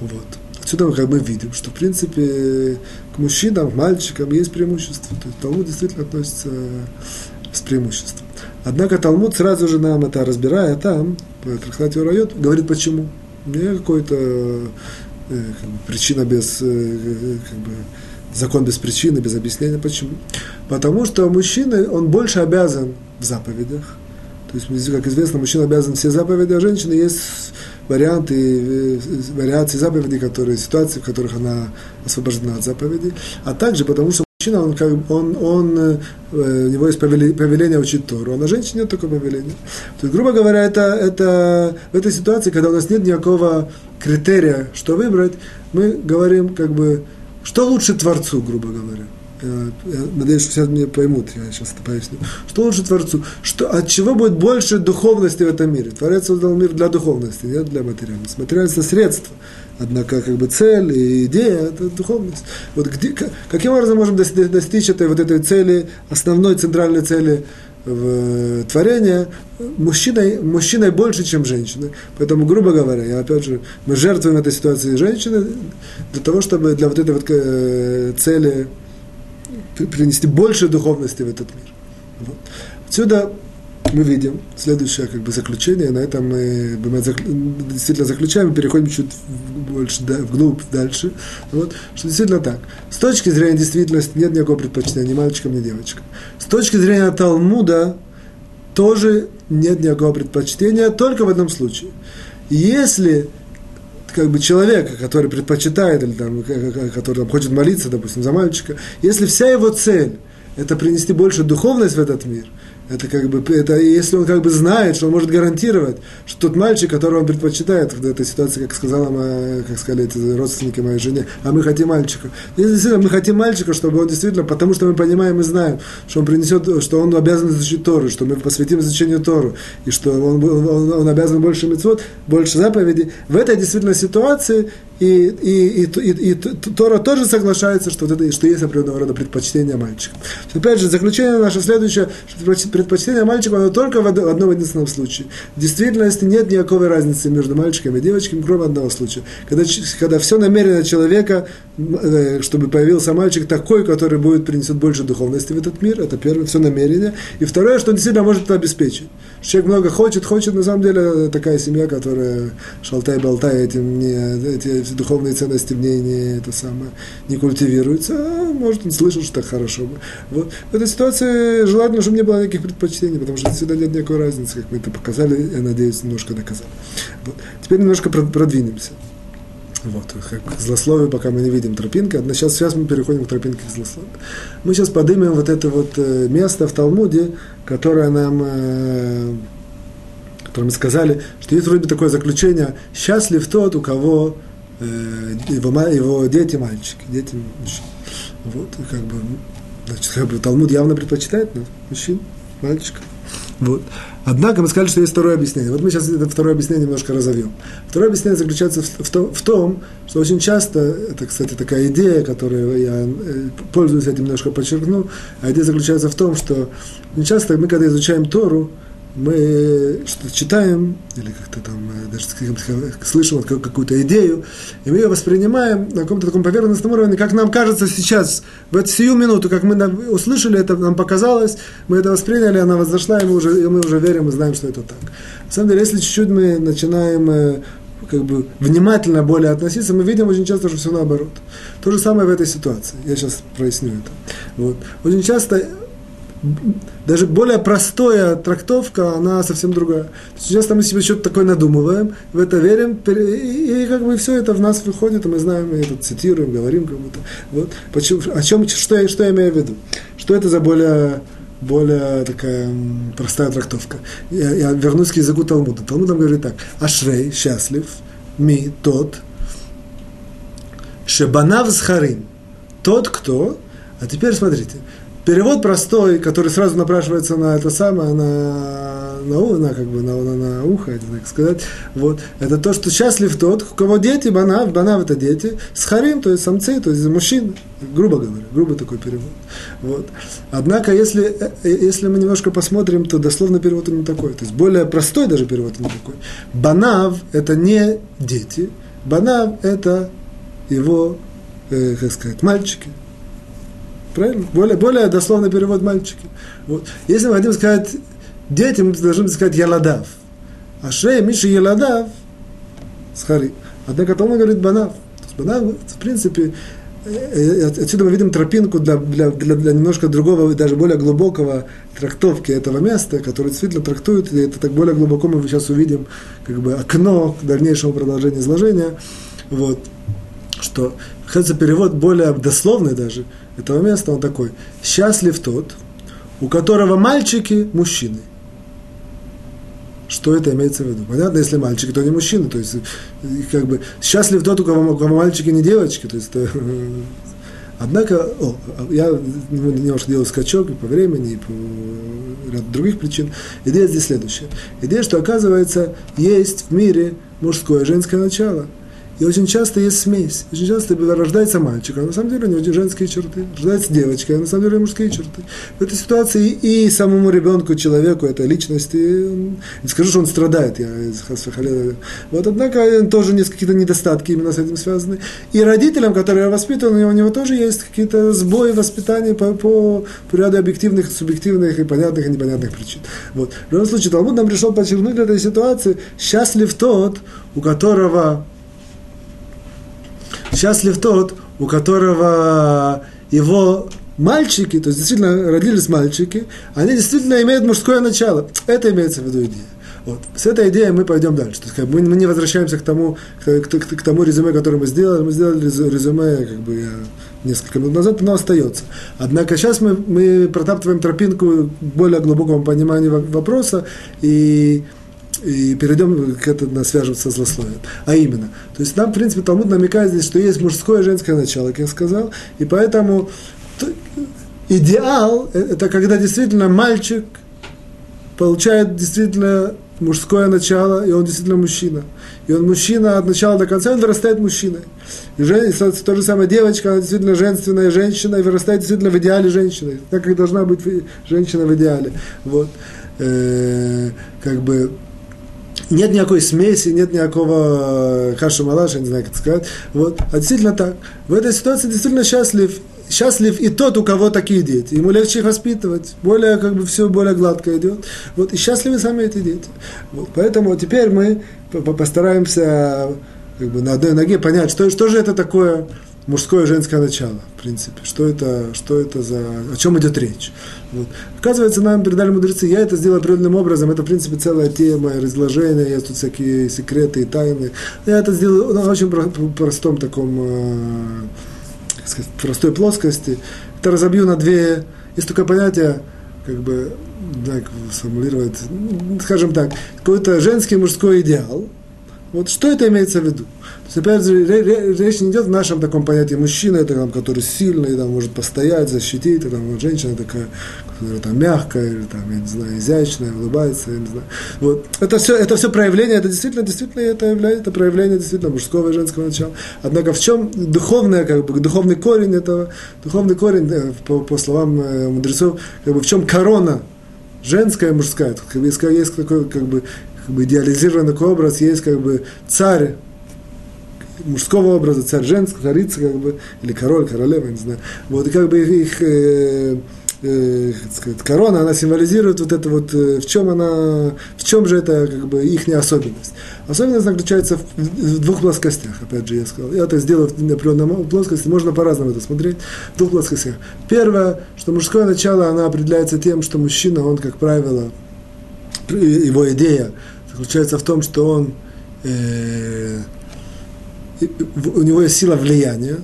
Speaker 1: Вот. Отсюда как мы видим, что в принципе к мужчинам, к мальчикам есть преимущество. То есть Талмуд действительно относится с преимуществом. Однако Талмуд сразу же нам это разбирая там, по Трахтате Урайот, говорит почему. Не какой-то э, как бы, причина без, э, как бы, закон без причины, без объяснения. Почему? Потому что мужчина, он больше обязан в заповедях. То есть, как известно, мужчина обязан все заповеди, а женщина есть варианты, э, вариации заповедей, которые, ситуации, в которых она освобождена от заповедей, а также потому, что мужчина, он, как, он, он, э, у него есть повеление учить Тору, а на женщине нет такого повеления. То есть, грубо говоря, это, это в этой ситуации, когда у нас нет никакого критерия, что выбрать, мы говорим, как бы, что лучше Творцу, грубо говоря. Я надеюсь, что сейчас меня поймут, я сейчас это поясню. Что лучше Творцу? Что, от чего будет больше духовности в этом мире? Творец создал мир для духовности, не для материальности. Материальность – это средство. Однако, как бы цель и идея – это духовность. Вот где, каким образом можем достичь этой, вот этой цели, основной центральной цели в творения мужчиной, мужчиной больше, чем женщиной. Поэтому, грубо говоря, я опять же, мы жертвуем этой ситуации женщины для того, чтобы для вот этой вот э, цели принести больше духовности в этот мир. Вот. Отсюда мы видим следующее как бы, заключение, на этом мы, мы действительно заключаем и переходим чуть больше вглубь дальше. Вот, что действительно так. С точки зрения действительности нет никакого предпочтения ни мальчикам, ни девочкам. С точки зрения Талмуда тоже нет никакого предпочтения, только в одном случае. Если как бы человека, который предпочитает, или там, который там, хочет молиться, допустим, за мальчика, если вся его цель – это принести больше духовность в этот мир – это как бы, это если он как бы знает, что он может гарантировать, что тот мальчик, которого он предпочитает в этой ситуации, как сказала моя, как сказали эти родственники моей жене, а мы хотим мальчика. Если действительно мы хотим мальчика, чтобы он действительно, потому что мы понимаем и знаем, что он принесет, что он обязан изучить Тору, что мы посвятим изучению Тору, и что он, он, он обязан больше мецвод, больше заповедей. В этой действительно ситуации и, и, и, и, и Тора тоже соглашается, что, вот это, что есть определенного рода предпочтение мальчика. Опять же, заключение наше следующее, что предпочтение мальчика оно только в одном единственном случае. В действительности нет никакой разницы между мальчиками и девочками, кроме одного случая. Когда, когда все намерено человека, э, чтобы появился мальчик такой, который будет принесет больше духовности в этот мир, это первое, все намерение. И второе, что он действительно может это обеспечить. Человек много хочет, хочет, на самом деле, такая семья, которая шалтай-болтай этим не, эти, духовные ценности в ней не, это самое, не культивируются, а может он слышал, что так хорошо. Вот. В этой ситуации желательно, чтобы не было никаких предпочтений, потому что всегда нет никакой разницы, как мы это показали, я надеюсь, немножко доказали. Вот. Теперь немножко продвинемся. Вот, как злословие, пока мы не видим тропинки. Сейчас, сейчас мы переходим к тропинке к. Мы сейчас поднимем вот это вот э, место в Талмуде, которое нам, э, которое мы сказали, что есть вроде бы такое заключение, счастлив тот, у кого его, его дети мальчики, дети мужчин. Вот, как бы, значит, как бы Талмуд явно предпочитает ну, мужчин, мальчиков. Вот. Однако мы сказали, что есть второе объяснение. Вот мы сейчас это второе объяснение немножко разовьем. Второе объяснение заключается в, в, том, что очень часто, это, кстати, такая идея, которую я э, пользуюсь этим, немножко подчеркну, а идея заключается в том, что часто мы, когда изучаем Тору, мы что-то читаем, или как-то там э, даже слышим какую-то идею, и мы ее воспринимаем на каком-то таком поверхностном уровне, как нам кажется сейчас, в эту сию минуту, как мы услышали это, нам показалось, мы это восприняли, она возошла, и мы уже, и мы уже верим и знаем, что это так. На самом деле, если чуть-чуть мы начинаем э, как бы внимательно более относиться, мы видим очень часто, что все наоборот. То же самое в этой ситуации. Я сейчас проясню это. Вот. Очень часто даже более простая трактовка, она совсем другая. Сейчас мы себе что-то такое надумываем, в это верим, и, и как бы все это в нас выходит, и мы знаем, мы это цитируем, говорим кому-то. Вот. Почему, о чем, что, я, что я имею в виду? Что это за более, более такая простая трактовка? Я, я вернусь к языку Талмуда. Талмуд там говорит так. Ашрей, счастлив, ми, тот, шебанав схарим. Тот, кто... А теперь смотрите, Перевод простой, который сразу напрашивается на это самое, на, на, на, как бы, на, на, на ухо, так сказать. Вот. Это то, что счастлив тот, у кого дети, банав, банав это дети, с харим, то есть самцы, то есть мужчин, грубо говоря, грубо такой перевод. Вот. Однако, если, э, если мы немножко посмотрим, то дословно перевод не такой. То есть более простой даже перевод не такой. Банав – это не дети, банав – это его, э, как сказать, мальчики. Правильно? Более, более дословный перевод мальчики. Вот. Если мы хотим сказать дети, мы должны сказать Яладав. А Шрей, Миша Яладав, Схари. Однако Талмуд говорит Банав. То есть Банав, в принципе, э, э, отсюда мы видим тропинку для, для, для, для немножко другого, даже более глубокого трактовки этого места, который действительно трактует, и это так более глубоко мы сейчас увидим, как бы окно к дальнейшему продолжению изложения. Вот. Что, кажется, перевод более дословный даже этого места, он такой. Счастлив тот, у которого мальчики мужчины. Что это имеется в виду? Понятно, если мальчики, то не мужчины. То есть, как бы, счастлив тот, у кого, у кого мальчики, не девочки. То есть, это, Однако, о, я немножко делаю скачок и по времени, и по ряду других причин. Идея здесь следующая. Идея, что, оказывается, есть в мире мужское и женское начало – и очень часто есть смесь. Очень часто рождается мальчик, а на самом деле у него женские черты. Рождается девочка, а на самом деле мужские черты. В этой ситуации и самому ребенку, человеку, этой личности, не скажу, что он страдает, я вот, однако тоже есть какие-то недостатки именно с этим связаны. И родителям, которые воспитаны, у него тоже есть какие-то сбои воспитания по, по, по ряду объективных, субъективных и понятных и непонятных причин. Вот. В любом случае, Талмуд нам пришел подчеркнуть этой ситуации, счастлив тот, у которого Счастлив тот, у которого его мальчики, то есть действительно родились мальчики, они действительно имеют мужское начало. Это имеется в виду идея. Вот. С этой идеей мы пойдем дальше. То есть, как бы, мы не возвращаемся к тому, к, к, к, к тому резюме, которое мы сделали. Мы сделали резюме как бы, несколько минут назад, но остается. Однако сейчас мы, мы протаптываем тропинку к более глубокому пониманию вопроса, и и перейдем к этому, свяжем со злословием. А именно, то есть нам, в принципе, Талмуд намекает здесь, что есть мужское и женское начало, как я сказал, и поэтому идеал – это когда действительно мальчик получает действительно мужское начало, и он действительно мужчина. И он мужчина от начала до конца, он вырастает мужчиной. И жен, то же самое девочка, она действительно женственная женщина, и вырастает действительно в идеале женщины, так как должна быть женщина в идеале. Вот. Э, как бы нет никакой смеси, нет никакого каши малаша, не знаю, как сказать. Вот. А действительно так. В этой ситуации действительно счастлив. Счастлив и тот, у кого такие дети. Ему легче их воспитывать. Более, как бы, все более гладко идет. Вот. И счастливы сами эти дети. Вот. Поэтому теперь мы постараемся как бы, на одной ноге понять, что, что же это такое мужское и женское начало, в принципе. Что это, что это за... О чем идет речь. Вот. Оказывается, нам передали мудрецы, я это сделал определенным образом, это, в принципе, целая тема, разложения, есть тут всякие секреты и тайны. Я это сделал на очень простом таком, э, сказать, простой плоскости. Это разобью на две... Есть такое понятие, как бы, как сформулировать, скажем так, какой-то женский мужской идеал. Вот что это имеется в виду? есть, опять же, речь не идет в нашем таком понятии мужчина, это там, который сильный, там, может постоять, защитить, а там, вот, женщина такая, которая там мягкая, или там, я не знаю, изящная, улыбается, я не знаю. Вот. Это все, это все проявление, это действительно, действительно, это является это проявление действительно мужского и женского начала. Однако в чем духовное, как бы, духовный корень этого, духовный корень, э, по, по словам э, мудрецов, как бы в чем корона женская и мужская. Есть, есть такой, как бы, как бы идеализированный образ, есть как бы царь, мужского образа, царь женского, царица, как бы, или король, королева, не знаю. Вот, и как бы их, их э, э, сказать, корона, она символизирует вот это вот, э, в чем она, в чем же это, как бы, их особенность. Особенность заключается в, в двух плоскостях, опять же, я сказал. Я это сделал в определенной плоскости, можно по-разному это смотреть, в двух плоскостях. Первое, что мужское начало, оно определяется тем, что мужчина, он, как правило, его идея заключается в том, что он э, у него есть сила влияния,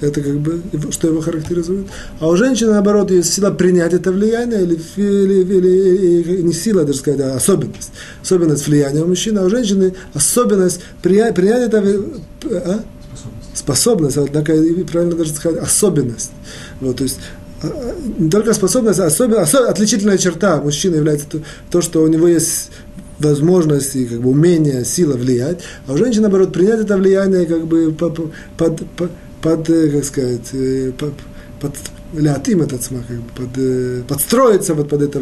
Speaker 1: это как бы, что его характеризует. А у женщины, наоборот, есть сила принять это влияние, или, или, или, или не сила, даже сказать, а особенность. Особенность влияния у мужчины, а у женщины особенность принять, принять это... А? Способность. Способность, однако правильно даже сказать, особенность. Вот, то есть а, а, не только способность, а особенно, отличительная черта мужчины является то, то, что у него есть возможности, как бы умение, сила влиять, а у женщин, наоборот, принять это влияние как бы под, под, под, под как сказать, э, под, под лятим этот смак, как бы под, э, подстроиться вот под это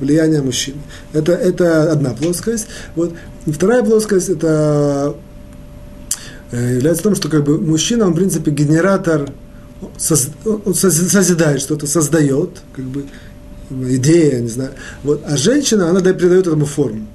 Speaker 1: влияние мужчин. Это, это одна плоскость. Вот. И вторая плоскость – это э, является том, что как бы мужчина, он, в принципе, генератор, соз, он созидает что-то, создает, как бы, идея, не знаю. Вот. А женщина, она придает этому форму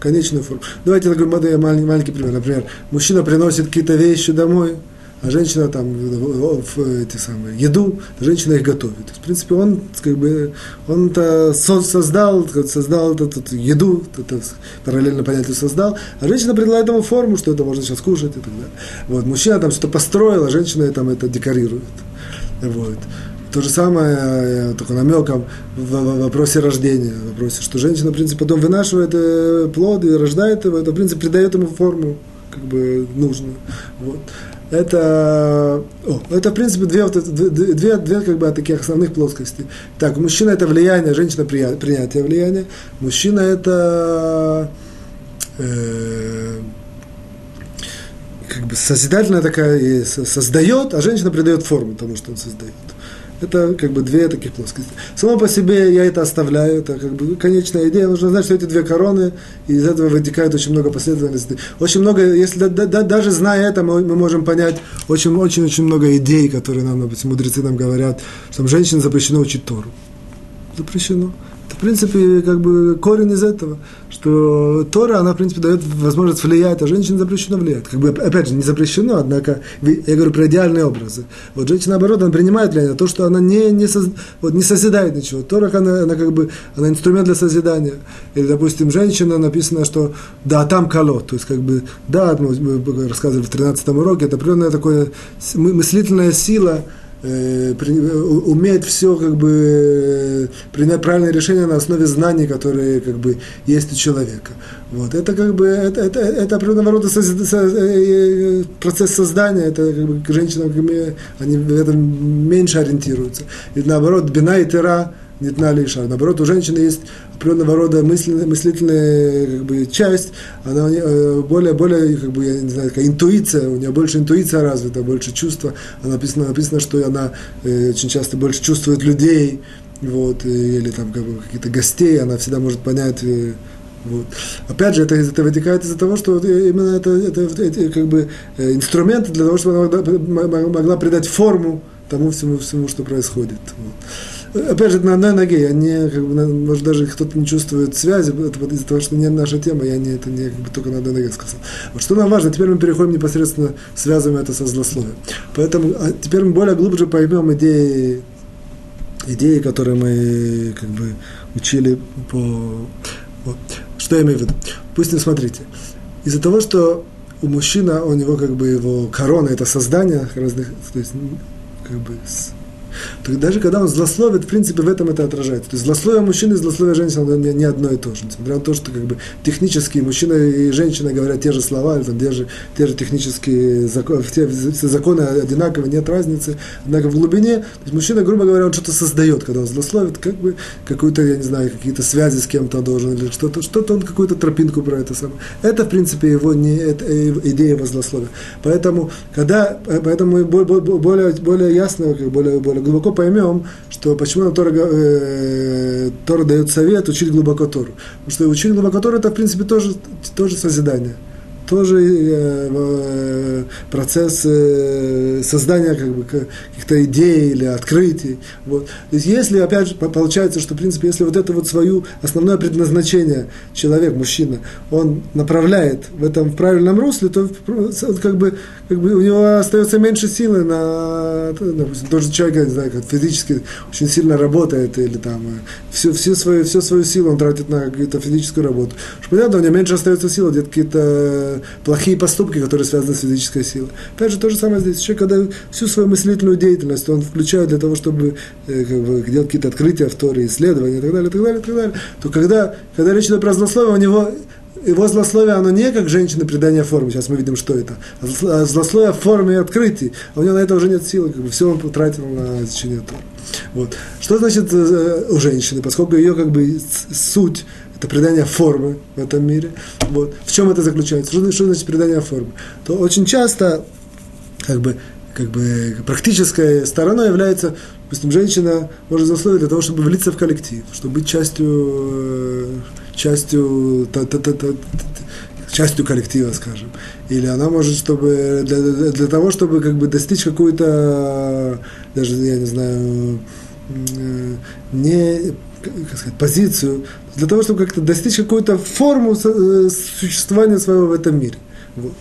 Speaker 1: конечную форму. Давайте я говорю маленький, маленький пример. Например, мужчина приносит какие-то вещи домой, а женщина там в эти самые, еду, женщина их готовит. То есть, в принципе, он как бы он это создал, создал эту, эту еду, это параллельно понятие создал, а женщина предлагает ему форму, что это можно сейчас кушать и так далее. Вот, мужчина там что-то построил, а женщина там это декорирует. Вот. То же самое, э, только намеком, в вопросе рождения, в вопросе, что женщина, в принципе, потом вынашивает э, плод и рождает его, это, в принципе, придает ему форму, как бы, нужную. Вот. Это, о, это, в принципе, две, две, две, две как бы, таких основных плоскостей. Так, мужчина – это влияние, женщина – принятие влияния. Мужчина – это э, как бы созидательная такая, создает, а женщина придает форму тому, что он создает. Это как бы две таких плоскости. Само по себе я это оставляю, это как бы конечная идея. Нужно знать, что эти две короны, и из этого вытекает очень много последовательностей. Очень много, если да, да, даже зная это, мы, мы можем понять очень-очень-очень много идей, которые нам, допустим, мудрецы нам говорят, что женщинам запрещено учить Тору. Запрещено принципе, как бы корень из этого, что Тора, она, в принципе, дает возможность влиять, а женщине запрещено влиять. Как бы, опять же, не запрещено, однако, я говорю про идеальные образы. Вот женщина, наоборот, она принимает влияние, то, что она не, не, соз, вот, не созидает ничего. Тора, она, она как бы, она инструмент для созидания. Или, допустим, женщина, написано, что да, там колот, то есть, как бы, да, мы рассказывали в 13 уроке, это определенная такая мыслительная сила, умеет все как бы принять правильное решение на основе знаний, которые как бы есть у человека. Вот. Это как бы это, это, это определенного рода со, э, процесс создания, это как бы женщинам они в этом меньше ориентируются. И наоборот, бина и тера не знали Иша. Наоборот, у женщины есть определенного рода мысленная, мыслительная как бы, часть, она э, более, более, как бы, я не знаю, такая интуиция, у нее больше интуиция развита, больше чувства. Она написано, написано что она э, очень часто больше чувствует людей, вот, или там как бы, каких-то гостей, она всегда может понять, э, вот. Опять же, это, это вытекает из-за того, что именно это, это, это как бы инструмент для того, чтобы она могла, могла придать форму тому всему, всему что происходит. Вот опять же, на одной ноге, я не, как бы, может, даже кто-то не чувствует связи, это из-за того, что не наша тема, я не, это не как бы, только на одной ноге сказал. Вот что нам важно, теперь мы переходим непосредственно, связываем это со злословием. Поэтому а теперь мы более глубже поймем идеи, идеи, которые мы как бы учили по... Вот. Что я имею в виду? Пусть не смотрите. Из-за того, что у мужчины, у него как бы его корона, это создание разных, то есть как бы то даже когда он злословит, в принципе, в этом это отражается. То есть злословие мужчины и злословие женщины не, не одно и то же. Несмотря на то, что как бы технически мужчина и женщина говорят те же слова, или там, те, же, те же технические законы, все, все законы одинаковые, нет разницы. Однако в глубине, то есть мужчина, грубо говоря, он что-то создает, когда он злословит, как бы какую-то, я не знаю, какие-то связи с кем-то должен, или что-то, что-то он какую-то тропинку про это самое. Это, в принципе, его не, это, идея его злословия. Поэтому, когда, поэтому мы более, более ясно, более, более глубоко поймем, что почему Тора, э, Тора дает совет учить глубоко Тору. Потому что учить глубоко Тору это, в принципе, тоже, тоже созидание тоже э, процесс э, создания как бы, каких-то идей или открытий. Вот. То есть если, опять же, получается, что, в принципе, если вот это вот свое основное предназначение человек, мужчина, он направляет в этом в правильном русле, то как бы, как бы у него остается меньше силы на, допустим, тот же человек, не знаю, как физически очень сильно работает или там всю, всю, свою, всю свою силу он тратит на какую-то физическую работу. Понятно, у него меньше остается силы, где-то какие-то плохие поступки, которые связаны с физической силой. Опять же, то же самое здесь. Человек, когда всю свою мыслительную деятельность он включает для того, чтобы э, как бы, делать какие-то открытия в Торе, исследования и так далее, и так далее, и так далее, то когда, когда речь идет про злословие, у него его злословие, оно не как женщины придания формы, сейчас мы видим, что это, а злословие в форме открытий, а у него на это уже нет силы, как бы все он потратил на изучение Тора. Вот. Что значит э, у женщины, поскольку ее как бы суть это придание формы в этом мире. Вот. В чем это заключается? Что, что значит придание формы? То очень часто как бы, как бы практической стороной является, допустим, женщина может засловить для того, чтобы влиться в коллектив, чтобы быть частью, э, частью та, та, та, та, частью коллектива, скажем. Или она может, чтобы для, для того, чтобы как бы достичь какую-то, даже, я не знаю, не как сказать, позицию, для того, чтобы как-то достичь какую-то форму э, существования своего в этом мире. Вот.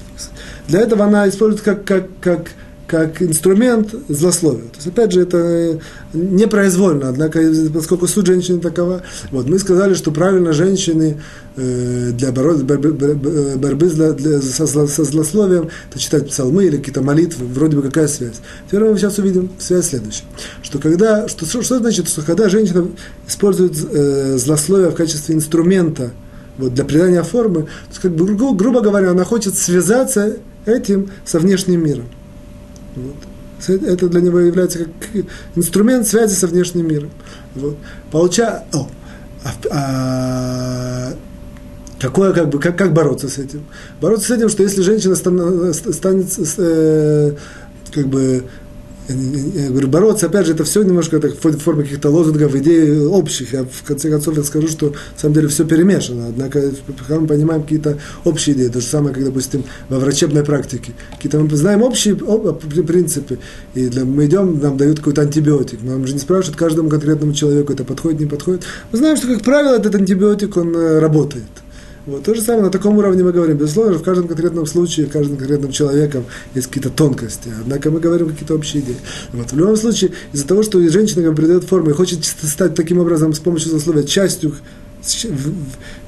Speaker 1: Для этого она использует как, как, как как инструмент злословия. То есть, опять же, это непроизвольно, однако, поскольку суть женщины такова, вот, мы сказали, что правильно женщины э, для борьбы, борьбы, борьбы для, для, со, со злословием, это читать псалмы или какие-то молитвы, вроде бы какая связь. Теперь мы сейчас увидим связь следующая, что когда, что, что, значит, что когда женщина использует э, злословие в качестве инструмента, вот, для придания формы, то как бы, гру, грубо говоря, она хочет связаться этим со внешним миром. Вот. Это для него является как инструмент связи со внешним миром. Вот. Получа... О, а, а, какое, как, бы, как, как бороться с этим? Бороться с этим, что если женщина станет, станет э, как бы говорю, бороться, опять же, это все немножко так, в форме каких-то лозунгов, идей общих. Я в конце концов я скажу, что на самом деле все перемешано. Однако, когда мы понимаем какие-то общие идеи, то же самое, как, допустим, во врачебной практике. Какие-то мы знаем общие принципы, и для, мы идем, нам дают какой-то антибиотик. Нам же не спрашивают каждому конкретному человеку, это подходит, не подходит. Мы знаем, что, как правило, этот антибиотик, он э, работает. Вот, то же самое, на таком уровне мы говорим. Безусловно, в каждом конкретном случае, в каждом конкретном человеке есть какие-то тонкости. Однако мы говорим какие-то общие идеи. Вот, в любом случае, из-за того, что женщина как бы, придает форму и хочет стать таким образом с помощью засловия частью,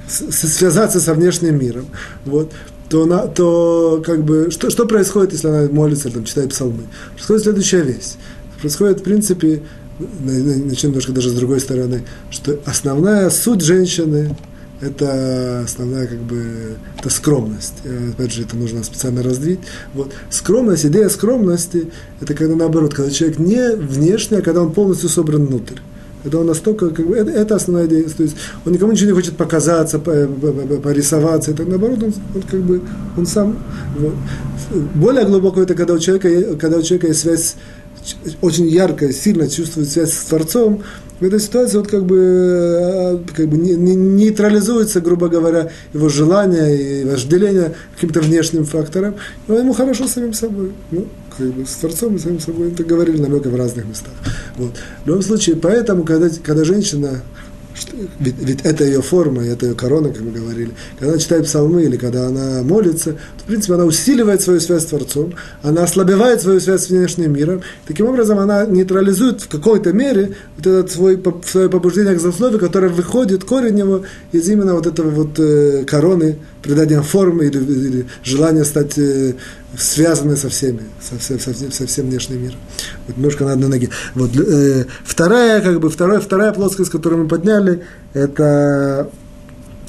Speaker 1: связаться со внешним миром, вот, то, она, то как бы, что, что происходит, если она молится, там, читает псалмы? Происходит следующая вещь. Происходит, в принципе, начнем немножко даже с другой стороны, что основная суть женщины – это основная как бы это скромность. Э, опять же, это нужно специально развить. Вот. Скромность, идея скромности, это когда наоборот, когда человек не внешний, а когда он полностью собран внутрь. Когда он настолько, как бы, это, это основная идея. То есть он никому ничего не хочет показаться, порисоваться. Это наоборот, он, он как бы, он сам. Вот. Более глубоко это когда у человека, когда у человека есть связь очень ярко, сильно чувствует связь с Творцом, в этой ситуации вот как бы, э, как бы не, не, нейтрализуется, грубо говоря, его желание и вожделение каким-то внешним фактором, но ему хорошо самим собой. Ну, как бы с Творцом и самим собой. Это говорили намека в разных местах. Вот. В любом случае, поэтому, когда, когда женщина что, ведь, ведь это ее форма, это ее корона, как мы говорили. Когда она читает псалмы или когда она молится, то, в принципе, она усиливает свою связь с Творцом, она ослабевает свою связь с внешним миром. Таким образом, она нейтрализует в какой-то мере вот это свой, свое побуждение к злословию, которое выходит, корень его, из именно вот этого вот э, короны, придания формы или, или желания стать э, связаны со всеми, со, со, со, со всем внешним миром. Вот немножко на одной ноге. Вот, э, вторая, как бы, вторая, вторая плоскость, которую мы подняли, это,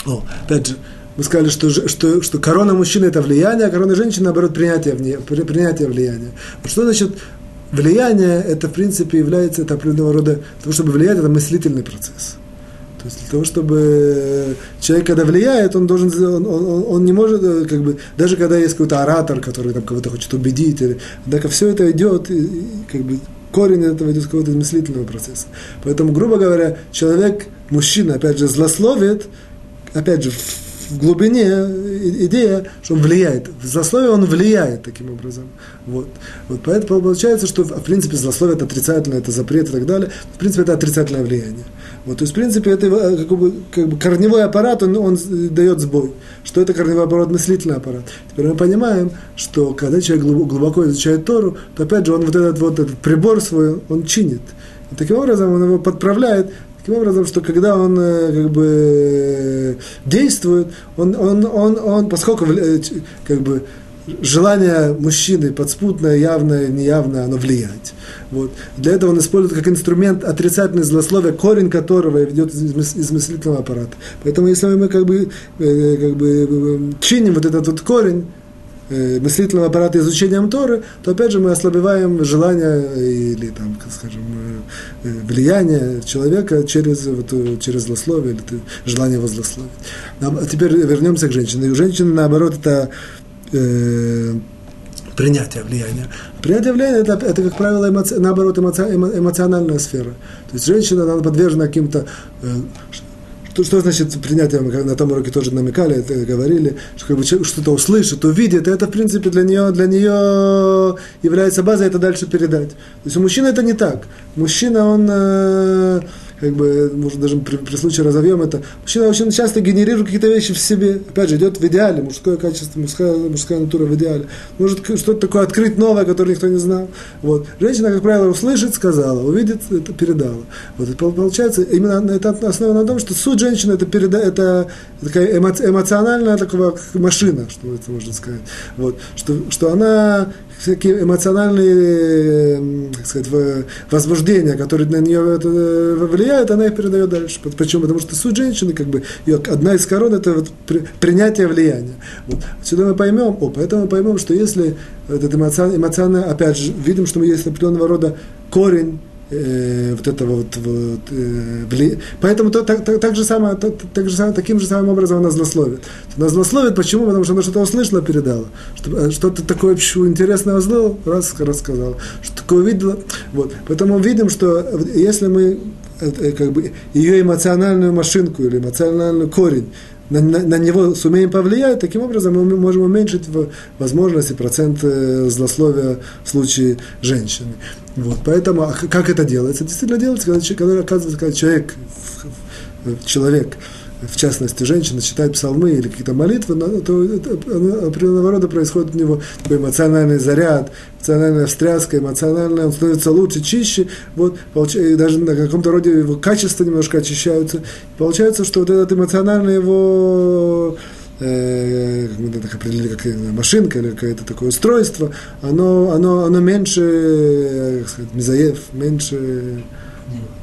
Speaker 1: о, опять же, мы сказали, что, что, что корона мужчины – это влияние, а корона женщины, наоборот, принятие, принятие влияния. Что значит влияние? Это, в принципе, является это определенного рода, того, чтобы влиять, это мыслительный процесс. То есть для того, чтобы человек, когда влияет, он должен, он, он, он не может, э, как бы, даже когда есть какой-то оратор, который там кого-то хочет убедить, или, однако все это идет, и, как бы, корень этого идет с какого-то мыслительного процесса. Поэтому, грубо говоря, человек, мужчина, опять же, злословит, опять же, в глубине идея, что он влияет. В злословие он влияет таким образом. Вот. Вот поэтому получается, что в принципе злословие это отрицательное, это запрет и так далее. В принципе, это отрицательное влияние. Вот, то есть, в принципе, это э, как бы, как бы корневой аппарат, он, он дает сбой. Что это корневой аппарат? Мыслительный аппарат. Теперь мы понимаем, что когда человек глубоко изучает Тору, то опять же он вот этот вот этот прибор свой, он чинит. И таким образом он его подправляет, таким образом, что когда он э, как бы действует, он, он, он, он поскольку э, как бы желание мужчины подспутное, явное, неявное, оно влияет. Вот. Для этого он использует как инструмент отрицательное злословие, корень которого ведет из, мыслительного аппарата. Поэтому если мы как бы, э, как бы чиним вот этот вот корень, мыслительного аппарата изучением Торы, то опять же мы ослабеваем желание или там, скажем, влияние человека через, вот, через злословие или желание его злословить. А теперь вернемся к женщине. И у женщины, наоборот, это э, принятия влияния. Принятие влияния это, это как правило, эмоци, наоборот, эмоци, эмо, эмоциональная сфера. То есть женщина она подвержена каким-то, э, что, что значит принятие, на том уроке тоже намекали, это говорили, что как бы человек что-то услышит, увидит, это, в принципе, для нее, для нее является базой это дальше передать. То есть у мужчины это не так. Мужчина, он э, как бы, может, даже при, при случае разовьем это, мужчина очень часто генерирует какие-то вещи в себе. Опять же, идет в идеале, мужское качество, мужская, мужская натура в идеале. Может что-то такое открыть новое, которое никто не знал. Вот. Женщина, как правило, услышит, сказала, увидит, это передала. Вот. И получается, именно это основано на том, что суть женщины это, переда, это такая эмоциональная такая машина, что это можно сказать. Вот. Что, что она всякие эмоциональные, как сказать, возбуждения, которые на нее влияют, она их передает дальше. Почему? Потому что суть женщины, как бы, ее одна из корон, это вот принятие влияния. Вот. Отсюда мы поймем, о, поэтому мы поймем, что если этот эмоциональный, опять же, видим, что есть определенного рода корень э, вот этого вот, вот э, вли... поэтому то, так, так, так, же самое, так, так же самое, таким же самым образом она злословит. Она злословит, почему? Потому что она что-то услышала, передала. Э, что-то такое интересное узнала, раз рассказала. Что такое увидела. Вот. Поэтому видим, что если мы э, как бы, ее эмоциональную машинку или эмоциональный корень на, на, на него сумеем повлиять, таким образом мы можем уменьшить возможности, процент э, злословия в случае женщины. Вот, поэтому а как это делается? Действительно делается, когда, когда оказывается, когда человек, человек в частности, женщина читает псалмы или какие-то молитвы, то определенного рода происходит у него такой эмоциональный заряд, эмоциональная встряска, эмоциональная, он становится лучше, чище, вот, и даже на каком-то роде его качества немножко очищаются. Получается, что вот этот эмоциональный его э, мы так определили, как машинка или какое-то такое устройство, оно, оно, оно меньше, э, как сказать, мизаев, меньше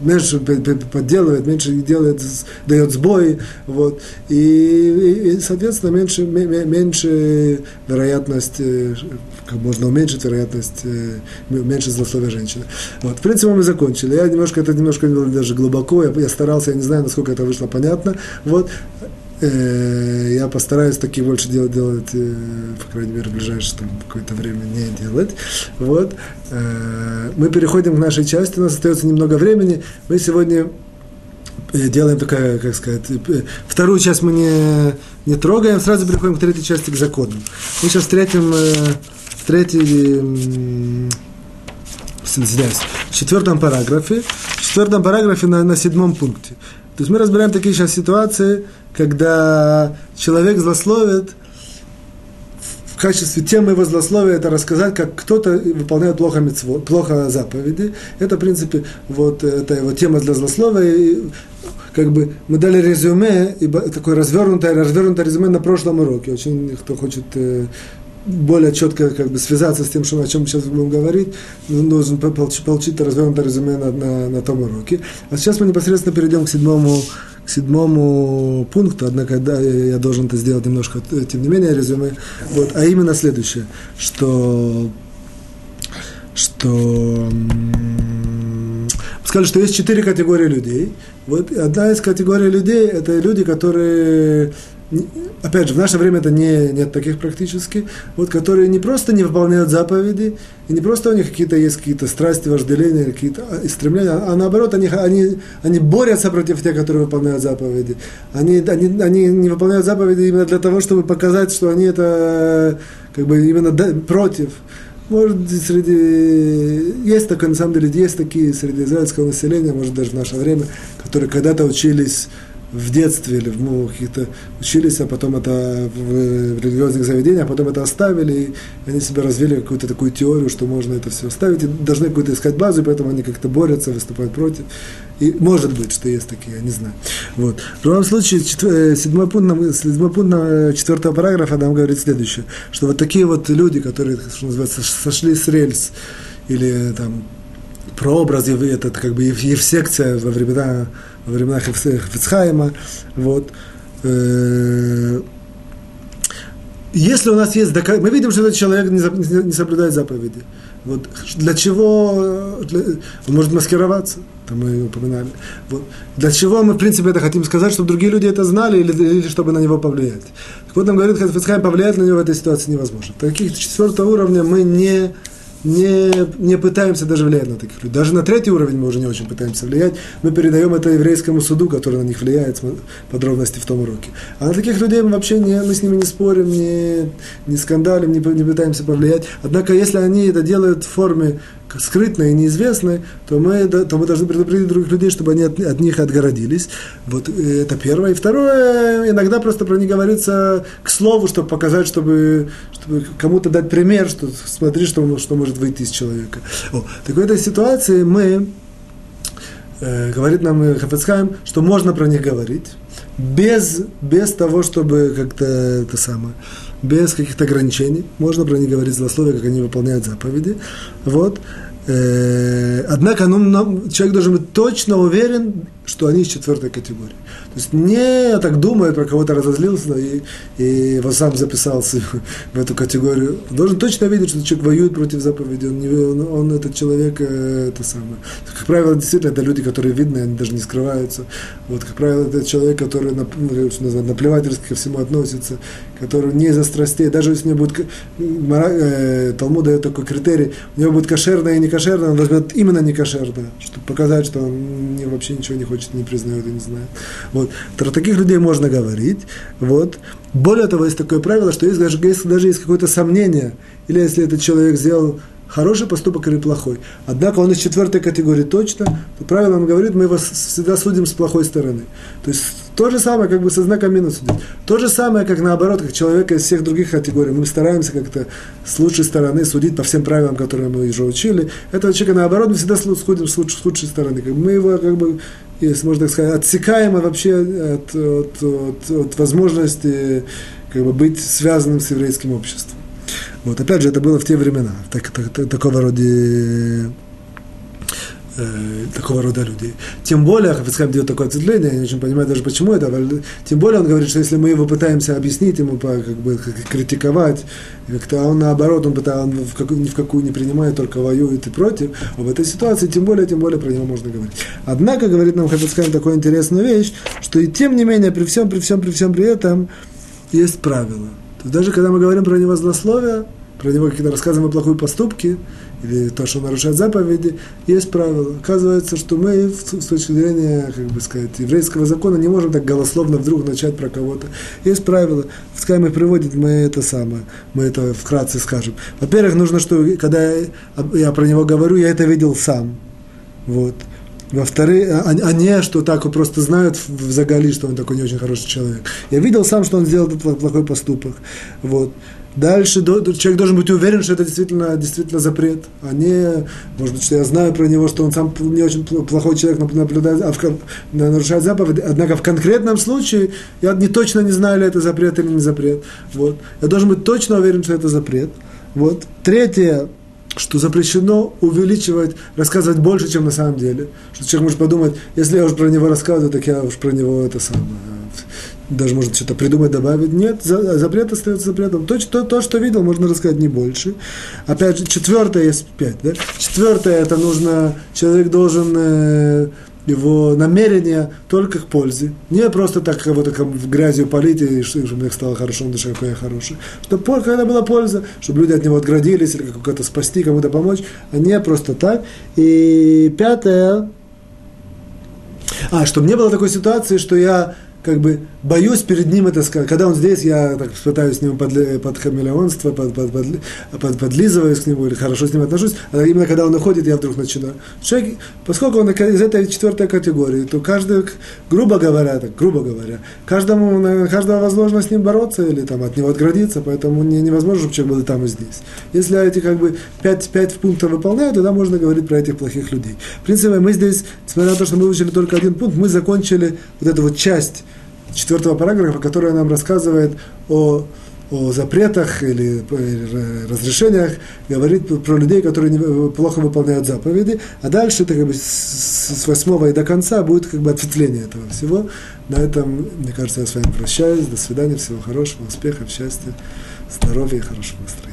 Speaker 1: меньше подделывает, меньше делает, дает сбой, вот, и, и соответственно, меньше, меньше вероятность, э, как можно уменьшить вероятность, э, меньше злословия женщины. Вот, в принципе, мы закончили. Я немножко, это немножко даже глубоко, я, я старался, я не знаю, насколько это вышло понятно, вот, я постараюсь такие больше делать, делать, э, по крайней мере, в ближайшее там, какое-то время не делать. Вот. Э, мы переходим к нашей части, у нас остается немного времени. Мы сегодня делаем такая, как сказать, вторую часть мы не, не трогаем, сразу переходим к третьей части, к законам. Мы сейчас в третьем, в третьем, в четвертом параграфе, в четвертом параграфе на, на седьмом пункте. То есть мы разбираем такие сейчас ситуации, когда человек злословит, в качестве темы его злословия это рассказать, как кто-то выполняет плохо, митцво, плохо заповеди. Это, в принципе, вот это его тема для злословия. И, как бы мы дали резюме, и такое развернутое, развернутое резюме на прошлом уроке. Очень кто хочет э, более четко как бы связаться с тем, что, о чем сейчас будем говорить, должен получить, получить развернутое резюме на, на, на том уроке. А сейчас мы непосредственно перейдем к седьмому, седьмому пункту, однако да, я должен это сделать немножко, тем не менее, резюме. Вот, а именно следующее, что, что сказали, что есть четыре категории людей. Вот одна из категорий людей – это люди, которые опять же, в наше время это не, нет таких практически, вот, которые не просто не выполняют заповеди, и не просто у них какие-то есть какие-то страсти, вожделения, какие-то а, стремления, а, а наоборот, они, они, они борются против тех, которые выполняют заповеди. Они, они, они не выполняют заповеди именно для того, чтобы показать, что они это как бы именно против. Может, среди... Есть такое, на самом деле, есть такие среди израильского населения, может, даже в наше время, которые когда-то учились в детстве или в ну, каких-то учились, а потом это в, в религиозных заведениях, а потом это оставили, и они себе развили какую-то такую теорию, что можно это все оставить, и должны какую-то искать базу, и поэтому они как-то борются, выступают против. И может быть, что есть такие, я не знаю. Вот. В любом случае. Э, седьмой пункт, седьмой пункт э, четвертого параграфа нам говорит следующее, что вот такие вот люди, которые, что называется, сошли с рельс, или там прообраз, это как бы евсекция во времена во времена Хафицхайма. Вот. Э, если у нас есть доказ... Мы видим, что этот человек не соблюдает заповеди. Вот для чего для, он может маскироваться, там мы упоминали. Вот. Для чего мы, в принципе, это хотим сказать, чтобы другие люди это знали или, или чтобы на него повлиять. Так вот нам говорит, Хафицхайм, повлиять на него в этой ситуации невозможно. Таких четвертого уровня мы не не, не пытаемся даже влиять на таких людей. Даже на третий уровень мы уже не очень пытаемся влиять. Мы передаем это еврейскому суду, который на них влияет, подробности в том уроке. А на таких людей мы вообще не, мы с ними не спорим, не, не скандалим, не, не пытаемся повлиять. Однако, если они это делают в форме скрытной и неизвестной, то мы, то мы должны предупредить других людей, чтобы они от, от них отгородились. Вот э, это первое. И второе, иногда просто про них говорится к слову, чтобы показать, чтобы, чтобы кому-то дать пример, что смотри, что, что может выйти из человека. О, так в этой ситуации мы, э, говорит нам Хафецхайм, что можно про них говорить, без, без того, чтобы как-то это самое без каких-то ограничений. Можно про них говорить злословие, как они выполняют заповеди. Вот. Э, однако ну, человек должен быть точно уверен, что они из четвертой категории. То есть не так думает, про кого-то разозлился и, и вот сам записался в эту категорию. Должен точно видеть, что человек воюет против заповеди, он, не, он, он этот человек, э, это самое. Как правило, действительно, это люди, которые видны, они даже не скрываются. Вот, как правило, это человек, который ну, наплевательски ко всему относится, который не за страстей, даже если у него будет, э, Талмуд дает такой критерий, у него будет кошерное и не кошерное, он возьмет именно не кошерное, чтобы показать, что он не, вообще ничего не хочет, не признает и не знает. Вот. Про таких людей можно говорить. Вот. Более того, есть такое правило, что если даже, если даже есть какое-то сомнение, или если этот человек сделал хороший поступок или плохой. Однако он из четвертой категории точно, то правило нам говорит, мы его всегда судим с плохой стороны. То есть то же самое, как бы со знаком минус судить. То же самое, как наоборот, как человека из всех других категорий. Мы стараемся как-то с лучшей стороны судить по всем правилам, которые мы уже учили. Этого человека наоборот мы всегда судим с лучшей, с лучшей стороны. Мы его как бы если можно так сказать, отсекаем вообще от, от, от, от возможности как бы, быть связанным с еврейским обществом. Вот, опять же, это было в те времена, так, так, такого рода э, такого рода людей. Тем более, Хафицхайм делает такое ответвление, я не очень понимаю даже почему это, тем более он говорит, что если мы его пытаемся объяснить ему, как бы критиковать, а он наоборот, он, пытается, он в какую, ни в какую не принимает, только воюет и против, в этой ситуации тем более, тем более про него можно говорить. Однако, говорит нам Хафицхайм такую интересную вещь, что и тем не менее, при всем, при всем, при всем при этом, есть правила. То даже когда мы говорим про него злословие, про него какие-то рассказываем о плохой поступке, или то, что нарушает заповеди, есть правило. Оказывается, что мы с точки зрения, как бы сказать, еврейского закона не можем так голословно вдруг начать про кого-то. Есть правило. Пускай мы приводит, мы это самое, мы это вкратце скажем. Во-первых, нужно, что когда я про него говорю, я это видел сам. Вот. Во-вторых, а, а не, что так просто знают в Загали, что он такой не очень хороший человек. Я видел сам, что он сделал этот плохой поступок. Вот. Дальше человек должен быть уверен, что это действительно, действительно запрет, а не, может быть, что я знаю про него, что он сам не очень плохой человек, наблюдает, а в, нарушает заповеди. Однако в конкретном случае я не точно не знаю, ли это запрет или не запрет. Вот. Я должен быть точно уверен, что это запрет. Вот. Третье, что запрещено увеличивать, рассказывать больше, чем на самом деле. Что человек может подумать, если я уж про него рассказываю, так я уж про него это самое даже можно что-то придумать, добавить. Нет, запрет остается запретом. То, то, то, что видел, можно рассказать не больше. Опять же, четвертое есть пять. Да? Четвертое, это нужно, человек должен э, его намерение только к пользе. Не просто так кого-то в грязью полить, и чтобы мне стало хорошо, он душа какой я хороший. Чтобы когда была польза, чтобы люди от него отградились, или как-то спасти, кому-то помочь, а не просто так. И пятое, а, чтобы не было такой ситуации, что я как бы боюсь перед ним это сказать. Когда он здесь, я так пытаюсь с ним под, под хамелеонство, под, под, под, под, подлизываюсь к нему или хорошо с ним отношусь, а именно когда он уходит, я вдруг начинаю. Человек, поскольку он из этой четвертой категории, то каждый, грубо говоря, так, грубо говоря, каждому, на каждого возможно с ним бороться или там от него отградиться, поэтому не, невозможно, чтобы человек был и там, и здесь. Если эти как бы пять, пять пунктов выполняют, тогда можно говорить про этих плохих людей. В принципе, мы здесь, несмотря на то, что мы выучили только один пункт, мы закончили вот эту вот часть четвертого параграфа, который нам рассказывает о, о запретах или, разрешениях, говорит про людей, которые не, плохо выполняют заповеди, а дальше это как бы с, с восьмого и до конца будет как бы ответвление этого всего. На этом, мне кажется, я с вами прощаюсь. До свидания, всего хорошего, успехов, счастья, здоровья и хорошего настроения.